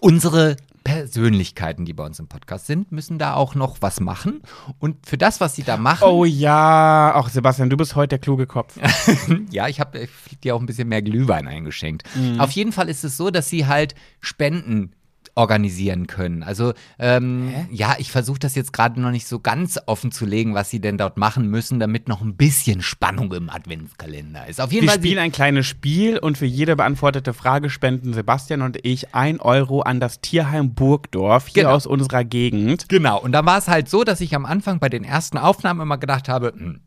unsere Persönlichkeiten, die bei uns im Podcast sind, müssen da auch noch was machen. Und für das, was sie da machen, Oh ja. Ach, Sebastian, du bist heute der kluge Kopf. ja, ich habe dir auch ein bisschen mehr Glühwein eingeschenkt. Mhm. Auf jeden Fall ist es so, dass sie halt Spenden organisieren können. Also ähm, ja, ich versuche das jetzt gerade noch nicht so ganz offen zu legen, was sie denn dort machen müssen, damit noch ein bisschen Spannung im Adventskalender ist. Auf jeden Wir Fall spielen ein kleines Spiel und für jede beantwortete Frage spenden Sebastian und ich ein Euro an das Tierheim Burgdorf hier Genau. aus unserer Gegend. Genau, und da war es halt so, dass ich am Anfang bei den ersten Aufnahmen immer gedacht habe, hm,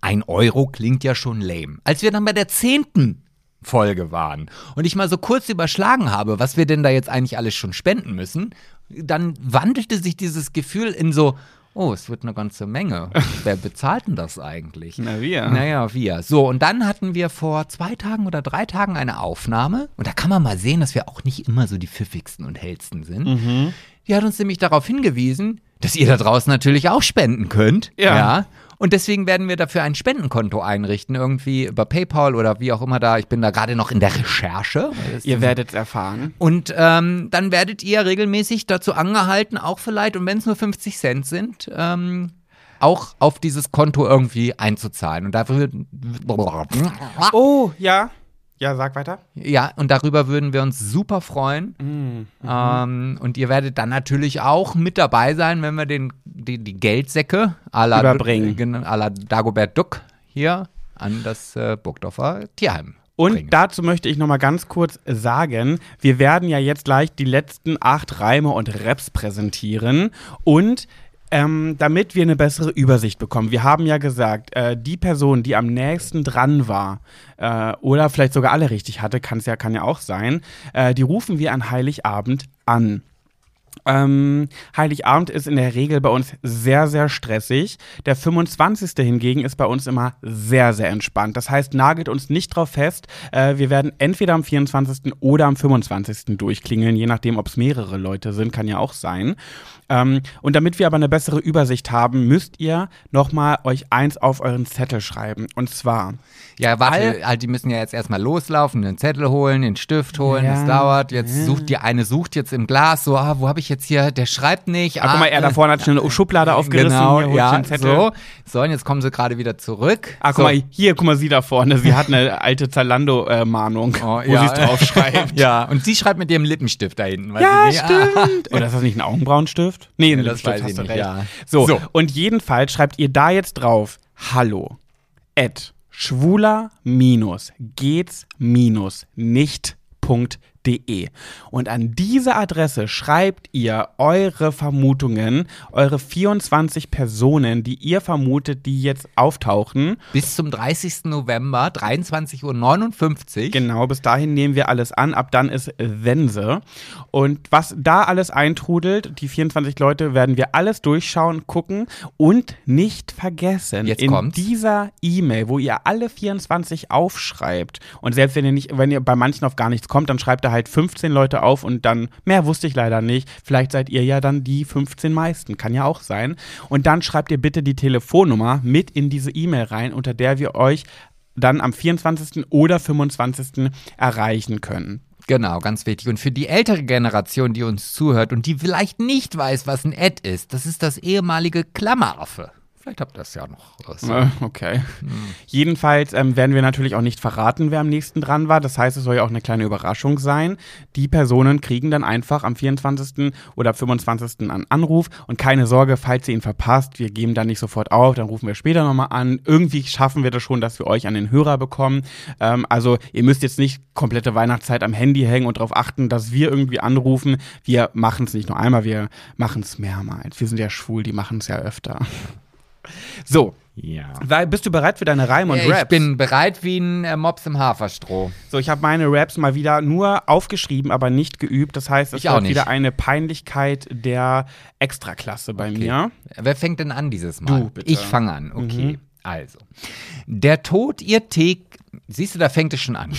ein Euro klingt ja schon lame. Als wir dann bei der zehnten Folge waren und ich mal so kurz überschlagen habe, was wir denn da jetzt eigentlich alles schon spenden müssen, dann wandelte sich dieses Gefühl in so, oh, es wird eine ganze Menge. Wer bezahlt denn das eigentlich? Na, wir. Naja, wir. So, und dann hatten wir vor zwei Tagen oder drei Tagen eine Aufnahme. Und da kann man mal sehen, dass wir auch nicht immer so die pfiffigsten und hellsten sind. Mhm. Die hat uns nämlich darauf hingewiesen, dass ihr da draußen natürlich auch spenden könnt. Ja. Und deswegen werden wir dafür ein Spendenkonto einrichten, irgendwie über PayPal oder wie auch immer da. Ich bin da gerade noch in der Recherche. Ihr werdet es erfahren. Und ähm, dann werdet ihr regelmäßig dazu angehalten, auch vielleicht, und wenn es nur 50 Cent sind, ähm, auch auf dieses Konto irgendwie einzuzahlen. Und dafür, Oh, ja. Ja, sag weiter. ja, und darüber würden wir uns super freuen. Mhm. Ähm, und ihr werdet dann natürlich auch mit dabei sein, wenn wir den, die, die Geldsäcke à la, Überbringen. Gen- à la Dagobert Duck hier an das äh, Burgdorfer Tierheim. Und bringen. dazu möchte ich noch mal ganz kurz sagen, wir werden ja jetzt gleich die letzten acht Reime und Raps präsentieren und ähm, damit wir eine bessere Übersicht bekommen. Wir haben ja gesagt, äh, die Person, die am nächsten dran war äh, oder vielleicht sogar alle richtig hatte, kann's ja, kann ja auch sein, äh, die rufen wir an Heiligabend an. Ähm, Heiligabend ist in der Regel bei uns sehr, sehr stressig. Der 25. hingegen ist bei uns immer sehr, sehr entspannt. Das heißt, nagelt uns nicht drauf fest. Äh, wir werden entweder am 24. oder am 25. durchklingeln, je nachdem, ob es mehrere Leute sind, kann ja auch sein. Ähm, und damit wir aber eine bessere Übersicht haben, müsst ihr nochmal euch eins auf euren Zettel schreiben. Und zwar, Ja, warte, All- halt, die müssen ja jetzt erstmal loslaufen, den Zettel holen, den Stift holen, Ja, das dauert. Jetzt sucht die eine sucht jetzt im Glas, so, ah, wo habe ich jetzt hier, der schreibt nicht. ah, guck mal, er da vorne hat schon eine Schublade aufgerissen. Genau, ja, so. So, und jetzt kommen sie gerade wieder zurück. Ah, guck so. mal, hier, guck mal, sie da vorne. Sie hat eine alte Zalando-Mahnung, Oh, wo ja. sie es draufschreibt. ja, und sie schreibt mit ihrem Lippenstift da hinten. Ja, ich nicht. Ah. stimmt. Oder ist das nicht ein Augenbrauenstift? Nee, ein Ja, das Lippenstift, hast du nicht, recht. ja. So, So. und jedenfalls schreibt ihr da jetzt drauf, hallo, at schwuler minus geht's minus nicht Punkt De. Und an diese Adresse schreibt ihr eure Vermutungen, eure 24 Personen, die ihr vermutet, die jetzt auftauchen. Bis zum 30. November, 23.59 Uhr. Genau, bis dahin nehmen wir alles an. Ab dann ist Sense. Und was da alles eintrudelt, die 24 Leute, werden wir alles durchschauen, gucken und nicht vergessen. Jetzt in kommt's. dieser E-Mail, wo ihr alle 24 aufschreibt und selbst wenn ihr nicht, wenn ihr bei manchen auf gar nichts kommt, dann schreibt halt 15 Leute auf und dann, mehr wusste ich leider nicht. Vielleicht seid ihr ja dann die 15 meisten. Kann ja auch sein. Und dann schreibt ihr bitte die Telefonnummer mit in diese E-Mail rein, unter der wir euch dann am 24. oder 25. erreichen können. Genau, ganz wichtig. Und für die ältere Generation, die uns zuhört und die vielleicht nicht weiß, was ein Ad ist, das ist das ehemalige Klammeraffe. Vielleicht habt ihr das ja noch. Äh, Okay. Jedenfalls ähm, werden wir natürlich auch nicht verraten, wer am nächsten dran war. Das heißt, es soll ja auch eine kleine Überraschung sein. Die Personen kriegen dann einfach am 24. oder 25. einen Anruf. Und keine Sorge, falls ihr ihn verpasst, wir geben dann nicht sofort auf, dann rufen wir später nochmal an. Irgendwie schaffen wir das schon, dass wir euch an den Hörer bekommen. Ähm, also ihr müsst jetzt nicht komplette Weihnachtszeit am Handy hängen und darauf achten, dass wir irgendwie anrufen. Wir machen es nicht nur einmal, wir machen es mehrmals. Wir sind ja schwul, die machen es ja öfter. So, Ja. sei- bist du bereit für deine Reime und Ich Raps? bin bereit wie ein äh, Mops im Haferstroh. So, ich habe meine Raps mal wieder nur aufgeschrieben, aber nicht geübt. Das heißt, es Ich wird nicht. wieder eine Peinlichkeit der Extraklasse bei mir. Wer fängt denn an dieses Mal? Du, bitte. Ich fange an, okay. Also. Der Tod ihr Teg. Siehst du, da fängt es schon an.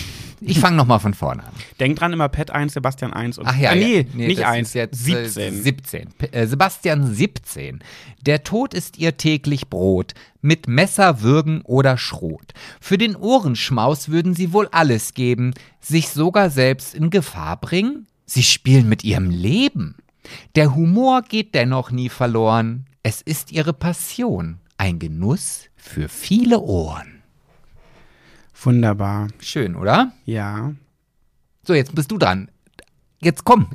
Ich fange nochmal von vorne an. Denk dran, immer Pet 1, Sebastian 1 und Ach ja, äh, nee, ja. nicht das 1, ist jetzt 17. Äh, 17. P äh, Sebastian 17. Der Tod ist ihr täglich Brot, mit Messer, Würgen oder Schrot. Für den Ohrenschmaus würden sie wohl alles geben, sich sogar selbst in Gefahr bringen? Sie spielen mit ihrem Leben. Der Humor geht dennoch nie verloren. Es ist ihre Passion, ein Genuss für viele Ohren. Wunderbar. Schön, oder? Ja. So, jetzt bist du dran. Jetzt komm,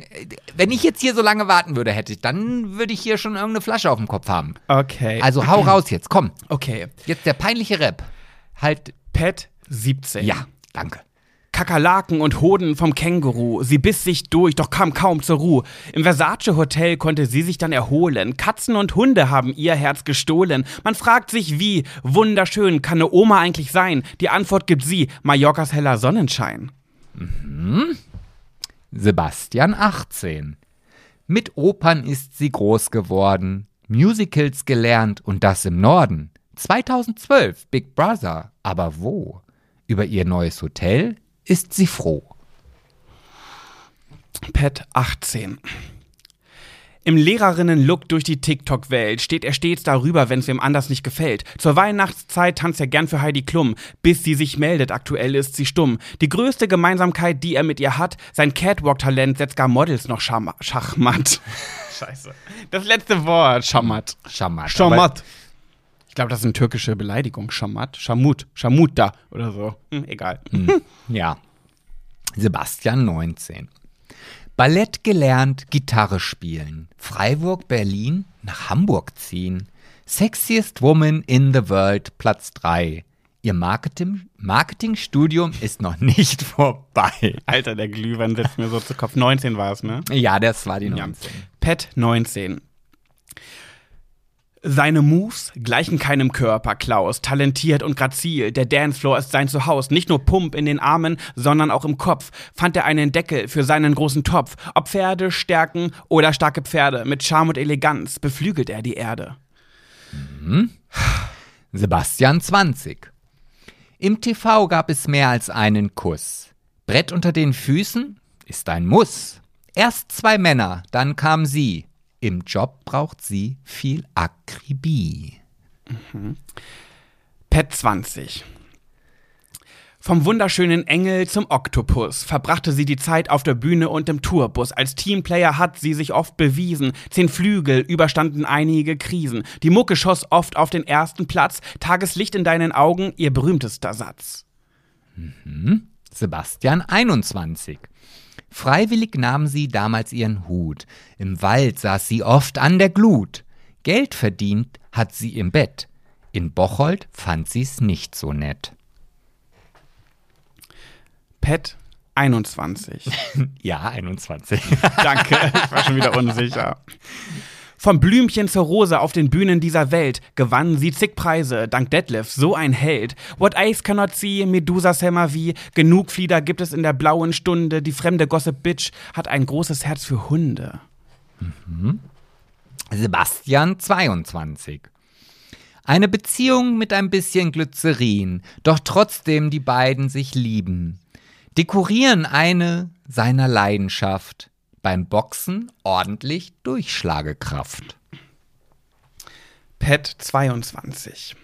wenn ich jetzt hier so lange warten würde, hätte ich, dann würde ich hier schon irgendeine Flasche auf dem Kopf haben. Okay. Also hau raus jetzt, komm. okay. Jetzt der peinliche Rap. Halt, Pet 17. ja, danke. Kakerlaken und Hoden vom Känguru. Sie biss sich durch, doch kam kaum zur Ruhe. Im Versace Hotel konnte sie sich dann erholen. Katzen und Hunde haben ihr Herz gestohlen. Man fragt sich wie, wunderschön kann eine Oma eigentlich sein? Die Antwort gibt sie, Mallorcas heller Sonnenschein. Sebastian 18. Mit Opern ist sie groß geworden, Musicals gelernt und das im Norden. 2012 Big Brother, aber wo? Über ihr neues Hotel ist sie froh. Pet 18. Im Lehrerinnen-Look durch die TikTok-Welt steht er stets darüber, wenn es wem anders nicht gefällt. Zur Weihnachtszeit tanzt er gern für Heidi Klum, bis sie sich meldet, aktuell ist sie stumm. Die größte Gemeinsamkeit, die er mit ihr hat, sein Catwalk-Talent setzt gar Models noch schachmatt. Scheiße. Das letzte Wort, Schamat. Schammat. Schamat. Ich glaube, das ist eine türkische Beleidigung. Schamat. Schamut. Schamuta oder so. Hm, egal. Ja. Sebastian 19. Ballett gelernt, Gitarre spielen. Freiburg, Berlin, nach Hamburg ziehen. Sexiest Woman in the World, Platz 3. Ihr Marketing Marketingstudium ist noch nicht vorbei. Alter, der Glühwein sitzt mir so zu Kopf. 19 war es, ne? Ja, das war die Ja. 19. Pet 19. Seine Moves gleichen keinem Körper, Klaus. Talentiert und grazil. Der Dancefloor ist sein Zuhause. Nicht nur Pump in den Armen, sondern auch im Kopf. Fand er einen Deckel für seinen großen Topf. Ob Pferde, Stärken oder starke Pferde. Mit Charme und Eleganz beflügelt er die Erde. Sebastian 20. Im TV gab es mehr als einen Kuss. Brett unter den Füßen ist ein Muss. Erst zwei Männer, dann kam sie. Im Job braucht sie viel Akribie. Pet 20. Vom wunderschönen Engel zum Oktopus verbrachte sie die Zeit auf der Bühne und im Tourbus. Als Teamplayer hat sie sich oft bewiesen. Zehn Flügel überstanden einige Krisen. Die Mucke schoss oft auf den ersten Platz. Tageslicht in deinen Augen, ihr berühmtester Satz. Sebastian 21. Freiwillig nahm sie damals ihren Hut. Im Wald saß sie oft an der Glut. Geld verdient hat sie im Bett. In Bocholt fand sie's nicht so nett. Pet 21. Ja, 21. Danke, ich war schon wieder unsicher. Vom Blümchen zur Rose auf den Bühnen dieser Welt gewann sie zig Preise, dank Detlef, so ein Held. What Eyes Cannot See, Medusa Summer wie, genug Flieder gibt es in der blauen Stunde, die fremde Gossip Bitch hat ein großes Herz für Hunde. Sebastian 22. Eine Beziehung mit ein bisschen Glycerin, doch trotzdem die beiden sich lieben. Dekorieren eine seiner Leidenschaft. Beim Boxen ordentlich Durchschlagekraft. Pet 22.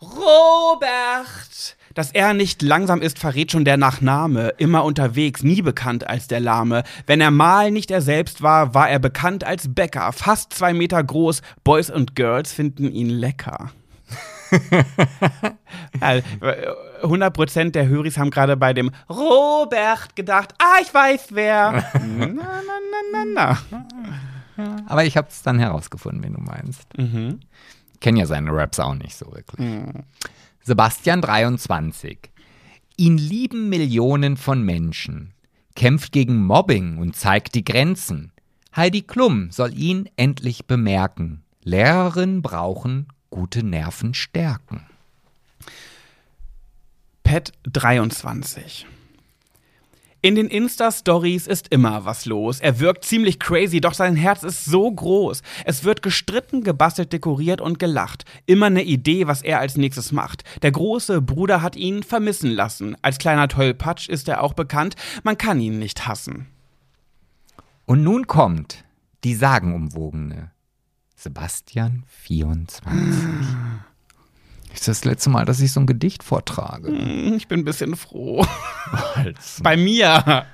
Robert! Dass er nicht langsam ist, verrät schon der Nachname. Immer unterwegs, nie bekannt als der Lahme. Wenn er mal nicht er selbst war, war er bekannt als Bäcker. Fast zwei Meter groß. Boys und Girls finden ihn lecker. ja, 100% der Höris haben gerade bei dem Robert gedacht, ah, ich weiß wer. na, na, na, na, na. Aber ich habe es dann herausgefunden, wen du meinst. Mhm. Kenn ja seine Raps auch nicht so wirklich. Sebastian 23. Ihn lieben Millionen von Menschen. Kämpft gegen Mobbing und zeigt die Grenzen. Heidi Klum soll ihn endlich bemerken. Lehrerinnen brauchen gute Nerven stärken. Pet 23. In den Insta-Stories ist immer was los. Er wirkt ziemlich crazy, doch sein Herz ist so groß. Es wird gestritten, gebastelt, dekoriert und gelacht. Immer eine Idee, was er als nächstes macht. Der große Bruder hat ihn vermissen lassen. Als kleiner Tollpatsch ist er auch bekannt. Man kann ihn nicht hassen. Und nun kommt die sagenumwogene Sebastian 24. Ist das letzte Mal, dass ich so ein Gedicht vortrage? Hm, Ich bin ein bisschen froh. Bei mir.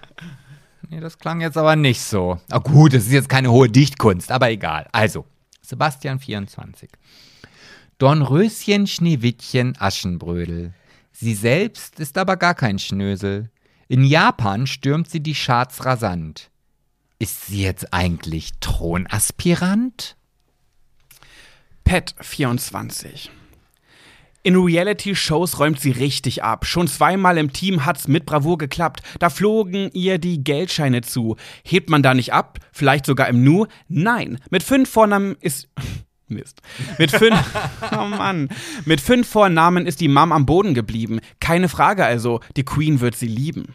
Nee, das klang jetzt aber nicht so. Ah, gut, das ist jetzt keine hohe Dichtkunst, aber egal. Also, Sebastian 24. Dornröschen, Schneewittchen, Aschenbrödel. Sie selbst ist aber gar kein Schnösel. In Japan stürmt sie die Charts rasant. Ist sie jetzt eigentlich Thronaspirant? Pet 24. In Reality-Shows räumt sie richtig ab. Schon zweimal im Team hat's mit Bravour geklappt. Da flogen ihr die Geldscheine zu. Hebt man da nicht ab? Vielleicht sogar im Nu? Nein. Mit fünf Vornamen ist. Mist. Mit fünf. oh Mann. Mit fünf Vornamen ist die Mom am Boden geblieben. Keine Frage also. Die Queen wird sie lieben.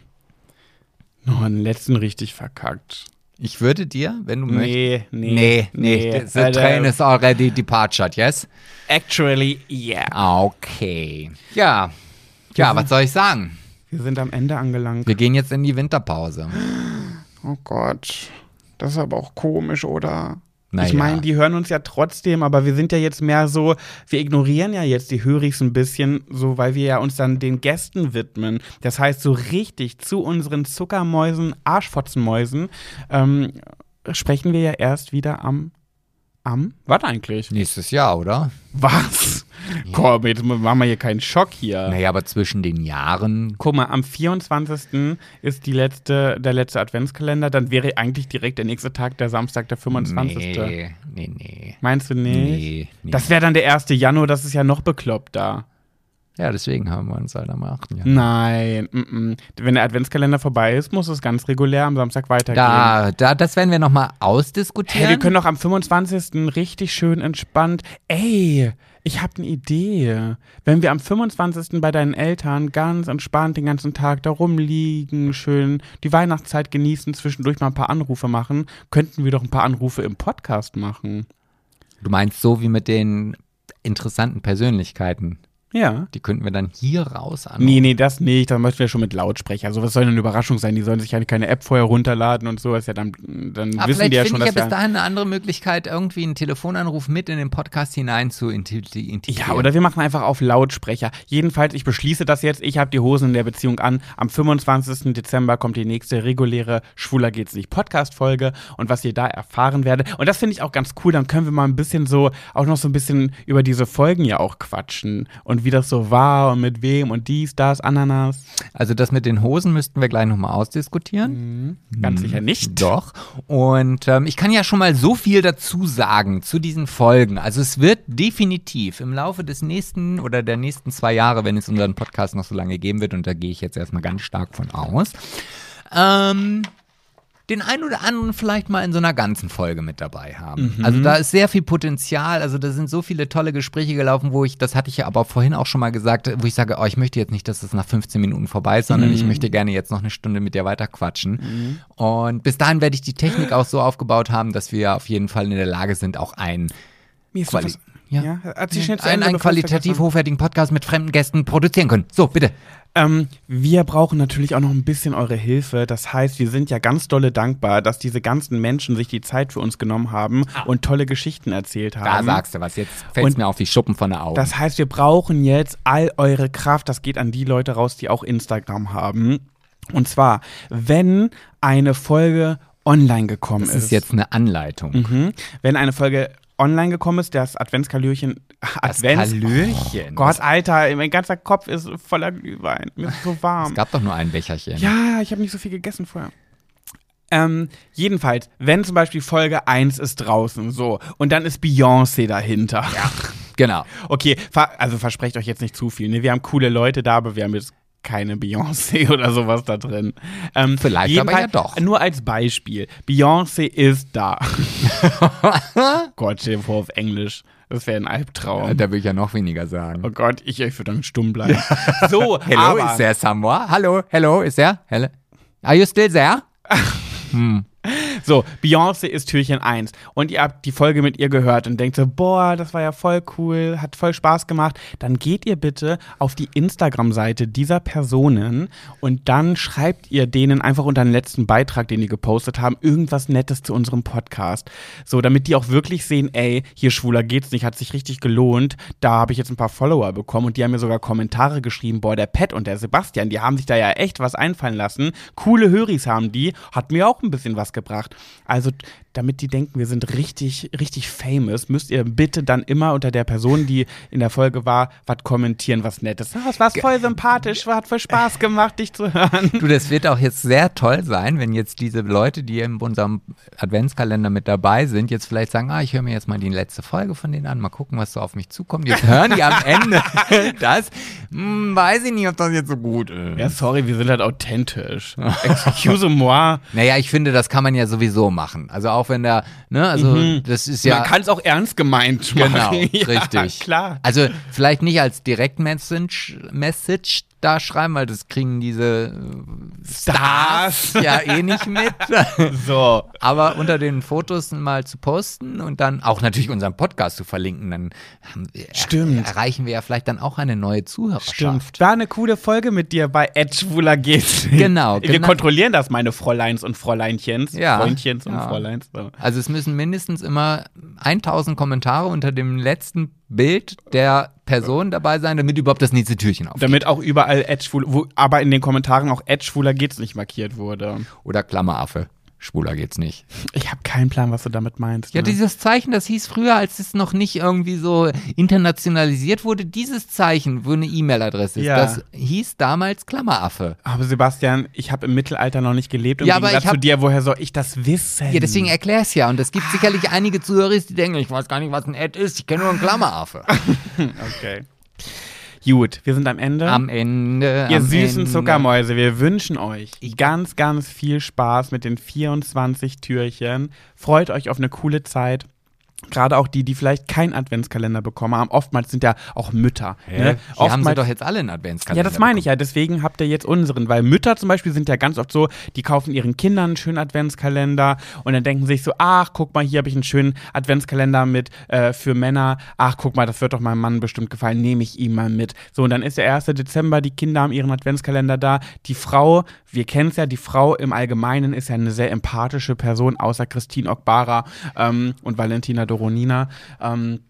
Oh, den letzten richtig verkackt. Ich würde dir, wenn du möchtest. Nee, nee. Nee, nee. The train is already departed, yes? Actually, yeah. Okay. Ja. Ja, was soll ich sagen? Wir sind am Ende angelangt. Wir gehen jetzt in die Winterpause. Oh Gott. Das ist aber auch komisch, oder? Na ich meine, die hören uns ja trotzdem, aber wir sind ja jetzt mehr so, wir ignorieren ja jetzt die Hörigs ein bisschen, so weil wir ja uns dann den Gästen widmen. Das heißt, so richtig zu unseren Zuckermäusen, Arschfotzenmäusen, ähm, sprechen wir ja erst wieder am. Am? Was eigentlich? Nächstes Jahr, oder? Was? Komm, jetzt machen wir hier keinen Schock hier. Naja, aber zwischen den Jahren. Guck mal, am 24. ist die letzte, der letzte Adventskalender, dann wäre eigentlich direkt der nächste Tag der Samstag, der 25. Nee, nee, nee. Meinst du nicht? Nee, nee. Das wäre dann der 1. Januar, das ist ja noch bekloppt da. ja, deswegen haben wir uns halt am 8. Jahr. Nein, mm -mm. wenn der Adventskalender vorbei ist, muss es ganz regulär am Samstag weitergehen. Da, da, das werden wir nochmal Hey, ausdiskutieren. wir können doch am 25. richtig schön entspannt. Ey, ich habe eine Idee. Wenn wir am 25. bei deinen Eltern ganz entspannt den ganzen Tag da rumliegen, schön die Weihnachtszeit genießen, zwischendurch mal ein paar Anrufe machen, könnten wir doch ein paar Anrufe im Podcast machen. du meinst so wie mit den interessanten Persönlichkeiten. Ja. Die könnten wir dann hier raus an. Nee, nee, das nicht. Da möchten wir schon mit Lautsprecher. Also, was soll denn eine Überraschung sein? Die sollen sich ja keine App vorher runterladen und sowas. Ja, dann, dann Aber wissen vielleicht die ja finde schon, ich ja dass bis wir. dahin eine andere Möglichkeit, irgendwie einen Telefonanruf mit in den Podcast hinein zu integri- integrieren. Ja, oder wir machen einfach auf Lautsprecher. Jedenfalls, ich beschließe das jetzt. Ich habe die Hosen in der Beziehung an. Am 25. Dezember kommt die nächste reguläre Schwuler geht's nicht Podcast-Folge. Und was ihr da erfahren werdet. Und das finde ich auch ganz cool. Dann können wir mal ein bisschen so, auch noch so ein bisschen über diese Folgen ja auch quatschen. Und wie wie das so war und mit wem und dies, das, Ananas. Also das mit den Hosen müssten wir gleich nochmal ausdiskutieren. Mhm. Ganz sicher nicht. Doch. Und ähm, ich kann ja schon mal so viel dazu sagen zu diesen Folgen. Also es wird definitiv im Laufe des nächsten oder der nächsten zwei Jahre, wenn es unseren Podcast noch so lange geben wird, und da gehe ich jetzt erstmal ganz stark von aus, ähm, den einen oder anderen vielleicht mal in so einer ganzen Folge mit dabei haben. Mhm. Also da ist sehr viel Potenzial, also da sind so viele tolle Gespräche gelaufen, wo ich, das hatte ich ja aber vorhin auch schon mal gesagt, wo ich sage, oh, ich möchte jetzt nicht, dass es nach 15 Minuten vorbei ist, sondern ich Mhm. möchte gerne jetzt noch eine Stunde mit dir weiter quatschen. Und bis dahin werde ich die Technik auch so aufgebaut haben, dass wir auf jeden Fall in der Lage sind, auch ein Mir ist Quali- was, ja. ja. erzähl schnell zu einen, einen qualitativ hochwertigen Podcast mit fremden Gästen produzieren können. So, bitte. Ähm, wir brauchen natürlich auch noch ein bisschen eure Hilfe. Das heißt, wir sind ja ganz dolle dankbar, dass diese ganzen Menschen sich die Zeit für uns genommen haben und tolle Geschichten erzählt Da haben. sagst du was. Jetzt fällt mir auf wie Schuppen von der Augen. Das heißt, wir brauchen jetzt all eure Kraft. Das geht an die Leute raus, die auch Instagram haben. Und zwar, wenn eine Folge online gekommen das ist jetzt eine Anleitung. Mhm. Wenn eine Folge online gekommen ist, das Adventskalürchen. Das Advents. Kalöchen. Gott, Alter, mein ganzer Kopf ist voller Glühwein. Mir ist so warm. Es gab doch nur ein Becherchen. Ja, ich habe nicht so viel gegessen vorher. Ähm, jedenfalls, wenn zum Beispiel Folge 1 ist draußen, so, und dann ist Beyoncé dahinter. Ja. Genau. Okay, ver also versprecht euch jetzt nicht zu viel. Ne? Wir haben coole Leute da, aber wir haben jetzt keine Beyoncé oder sowas da drin. Ähm, Vielleicht aber ja jedenfalls- doch. Nur als Beispiel. Beyoncé ist da. Gott, stell dir vor auf Englisch. Das wäre ein Albtraum. Da will ich ja noch weniger sagen. Oh Gott, ich, ich würde dann stumm bleiben. So, Hello, aber, is there someone? Hallo, hello, is there? Hello? Are you still there? So, Beyoncé ist Türchen 1 und ihr habt die Folge mit ihr gehört und denkt so, boah, das war ja voll cool, hat voll Spaß gemacht. Dann geht ihr bitte auf die Instagram-Seite dieser Personen und dann schreibt ihr denen einfach unter den letzten Beitrag, den die gepostet haben, irgendwas Nettes zu unserem Podcast. So, damit die auch wirklich sehen, ey, hier schwuler geht's nicht, hat sich richtig gelohnt. Da habe ich jetzt ein paar Follower bekommen und die haben mir sogar Kommentare geschrieben, boah, der Pat und der Sebastian, die haben sich da ja echt was einfallen lassen. Coole Höris haben die, hat mir auch ein bisschen was gebracht. Also, damit die denken, wir sind richtig, richtig famous, müsst ihr bitte dann immer unter der Person, die in der Folge war, was kommentieren, was Nettes. Das war voll sympathisch, hat voll Spaß gemacht, dich zu hören. Du, das wird auch jetzt sehr toll sein, wenn jetzt diese Leute, die in unserem Adventskalender mit dabei sind, jetzt vielleicht sagen, ah, ich höre mir jetzt mal die letzte Folge von denen an, mal gucken, was so auf mich zukommt. Jetzt hören die am Ende das. Hm, weiß ich nicht, ob das jetzt so gut ist. Ja, sorry, wir sind halt authentisch. Excuse moi. Naja, ich finde, das kann man ja sowieso machen. Also auch wenn da, ne, also das ist ja. Man kann es auch ernst gemeint Genau, machen. Ja, richtig. klar. Also vielleicht nicht als Direktmessage Message da schreiben, weil das kriegen diese äh, Stars Stars. ja eh nicht mit. So. Aber unter den Fotos mal zu posten und dann auch natürlich unseren Podcast zu verlinken, dann haben wir, Stimmt. erreichen wir ja vielleicht dann auch eine neue Zuhörerschaft. Stimmt. War eine coole Folge mit dir bei Ed Schwuler geht's. Genau, Wir genau. kontrollieren das, meine Fräuleins und Fräuleinchens. Ja, Freundchens und ja. Fräuleins. So. Also es müssen mindestens immer 1000 Kommentare unter dem letzten Bild der Person dabei sein, damit überhaupt das nächste Türchen aufgeht. Damit auch überall Ed Schwuler, wo, aber in den Kommentaren auch Ed Schwuler geht's nicht markiert wurde. Oder Klammeraffe. Schwuler geht's nicht. Ich habe keinen Plan, was du damit meinst. Ja, ne? dieses Zeichen, das hieß früher, als es noch nicht irgendwie so internationalisiert wurde, dieses Zeichen, wo eine E-Mail-Adresse ist, Ja. das hieß damals Klammeraffe. aber Sebastian, ich habe im Mittelalter noch nicht gelebt. Im Ja, aber ich hab- zu dir, woher soll ich das wissen? Ja, deswegen erklär's ja. Und es gibt sicherlich einige Zuhörer, die denken, ich weiß gar nicht, was ein Ad ist, ich kenne nur einen Klammeraffe. Okay. Gut, wir sind am Ende. Am Ende. Ihr am süßen Ende. Zuckermäuse, wir wünschen euch ganz, ganz viel Spaß mit den 24 Türchen. Freut euch auf eine coole Zeit. Gerade auch die, die vielleicht keinen Adventskalender bekommen haben. Oftmals sind ja auch Mütter. Hä? Ne? Hier haben sie doch jetzt alle einen Adventskalender. ja, das meine ich ja. Deswegen habt ihr jetzt unseren. Weil Mütter zum Beispiel sind ja ganz oft so, die kaufen ihren Kindern einen schönen Adventskalender und dann denken sich so, ach, guck mal, hier habe ich einen schönen Adventskalender mit äh, für Männer. Ach, guck mal, das wird doch meinem Mann bestimmt gefallen, nehme ich ihm mal mit. So, und dann ist der 1. Dezember, die Kinder haben ihren Adventskalender da. Die Frau, wir kennen es ja, die Frau im Allgemeinen ist ja eine sehr empathische Person, außer Christine Okbara ähm, und Valentina Doronina. Ähm,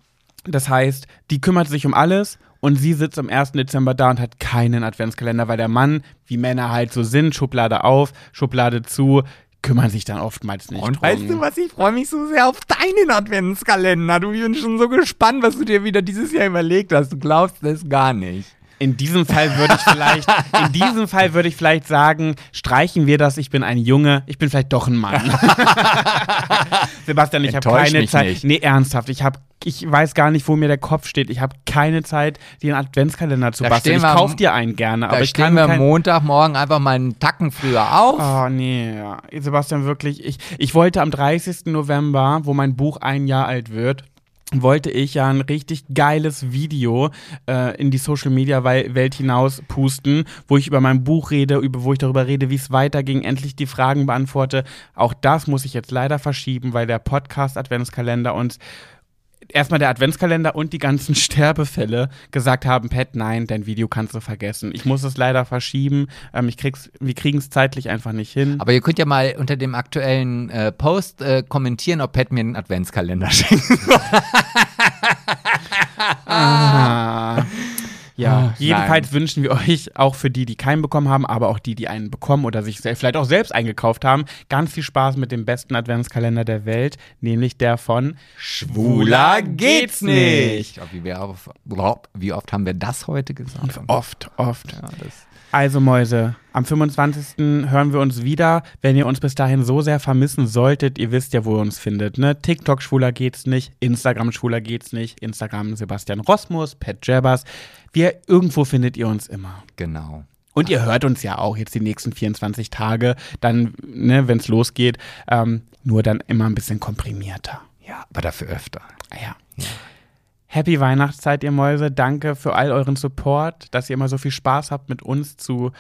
das heißt, die kümmert sich um alles und sie sitzt am 1. Dezember da und hat keinen Adventskalender, weil der Mann, wie Männer halt so sind, Schublade auf, Schublade zu, kümmern sich dann oftmals nicht Und drum. weißt du was, ich freue mich so sehr auf deinen Adventskalender. Du, ich bin schon so gespannt, was du dir wieder dieses Jahr überlegt hast. Du glaubst es gar nicht. In diesem Fall würde ich vielleicht, in diesem Fall würde ich vielleicht sagen, streichen wir das, ich bin ein Junge, ich bin vielleicht doch ein Mann. Sebastian, ich habe keine Zeit. nicht. Nee, ernsthaft, ich habe ich weiß gar nicht, wo mir der Kopf steht. Ich habe keine Zeit, einen Adventskalender zu Da basteln. Ich stehen wir kauf am- dir einen gerne, aber ich kann wir kein Montagmorgen einfach mal einen Tacken früher auf. Oh nee. Sebastian, wirklich, ich, ich wollte am 30. November, wo mein Buch ein Jahr alt wird, wollte ich ja ein richtig geiles Video äh, in die Social Media Welt hinaus pusten, wo ich über mein Buch rede, über, wo ich darüber rede, wie es weiterging, endlich die Fragen beantworte. Auch das muss ich jetzt leider verschieben, weil der Podcast Adventskalender uns erstmal der Adventskalender und die ganzen Sterbefälle gesagt haben, Pat, nein, dein Video kannst du vergessen. Ich muss es leider verschieben. Ähm, ich krieg's, wir kriegen es zeitlich einfach nicht hin. Aber ihr könnt ja mal unter dem aktuellen äh, Post äh, kommentieren, ob Pat mir einen Adventskalender schenkt. Ah. Ja, Ah, jedenfalls wünschen wir euch, auch für die, die keinen bekommen haben, aber auch die, die einen bekommen oder sich vielleicht auch selbst eingekauft haben, ganz viel Spaß mit dem besten Adventskalender der Welt, nämlich der von Schwuler geht's nicht. Wie, oft haben wir das heute gesagt? Oft, oft. Ja, Also Mäuse, am 25. hören wir uns wieder. Wenn ihr uns bis dahin so sehr vermissen solltet, ihr wisst ja, wo ihr uns findet. Ne? TikTok schwuler geht's nicht, Instagram schwuler geht's nicht, Instagram Sebastian Rosmus, Pat Jabbers. Wir, irgendwo findet ihr uns immer. genau. Und ihr hört uns ja auch jetzt die nächsten 24 Tage, dann, ne, wenn es losgeht, ähm, nur dann immer ein bisschen komprimierter. Ja, aber dafür öfter. Ah Ja. Happy Weihnachtszeit, ihr Mäuse. Danke für all euren Support, dass ihr immer so viel Spaß habt, mit uns zu,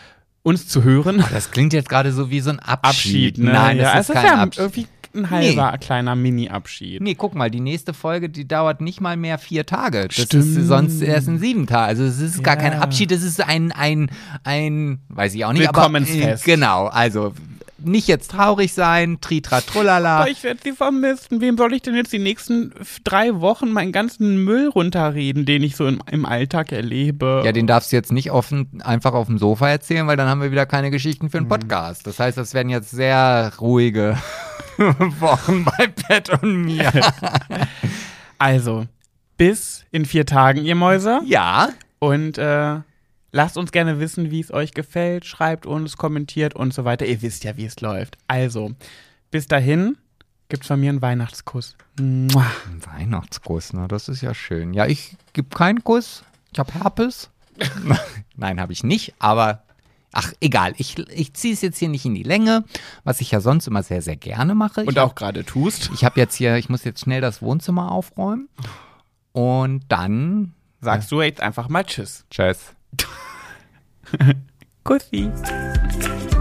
uns zu hören. Das klingt jetzt gerade so wie so ein Abschied. ne? Nein, ja, das ist kein ja Abschied. Irgendwie ein halber kleiner Mini-Abschied. Nee, guck mal, die nächste Folge, die dauert nicht mal mehr vier Tage. Das Stimmt. ist sonst erst in sieben Tagen. Also es ist gar Ja. kein Abschied, es ist ein, ein, ein, weiß ich auch nicht, Willkommensfest. aber äh, genau, also nicht jetzt traurig sein, tritra trullala. Aber ich werde sie vermissen. Wem soll ich denn jetzt die nächsten drei Wochen meinen ganzen Müll runterreden, den ich so im, im Alltag erlebe? Ja, den darfst du jetzt nicht offen, einfach auf dem Sofa erzählen, weil dann haben wir wieder keine Geschichten für einen Mhm. Podcast. Das heißt, das werden jetzt sehr ruhige Wochen bei Pat und mir. Also, bis in vier Tagen, ihr Mäuse. ja, Und äh, lasst uns gerne wissen, wie es euch gefällt. Schreibt uns, kommentiert und so weiter. Ihr wisst ja, wie es läuft. Also, bis dahin gibt's von mir einen Weihnachtskuss. Mua. ein Weihnachtskuss, ne? Das ist ja schön. Ja, ich gebe keinen Kuss. Ich habe Herpes. Nein, habe ich nicht, aber ach, egal. Ich, ich ziehe es jetzt hier nicht in die Länge, was ich ja sonst immer sehr, sehr gerne mache. Und ich auch gerade tust. Ich habe jetzt hier, ich muss jetzt schnell das Wohnzimmer aufräumen. Und dann. Sagst du jetzt einfach mal Tschüss. Tschüss. Coffee.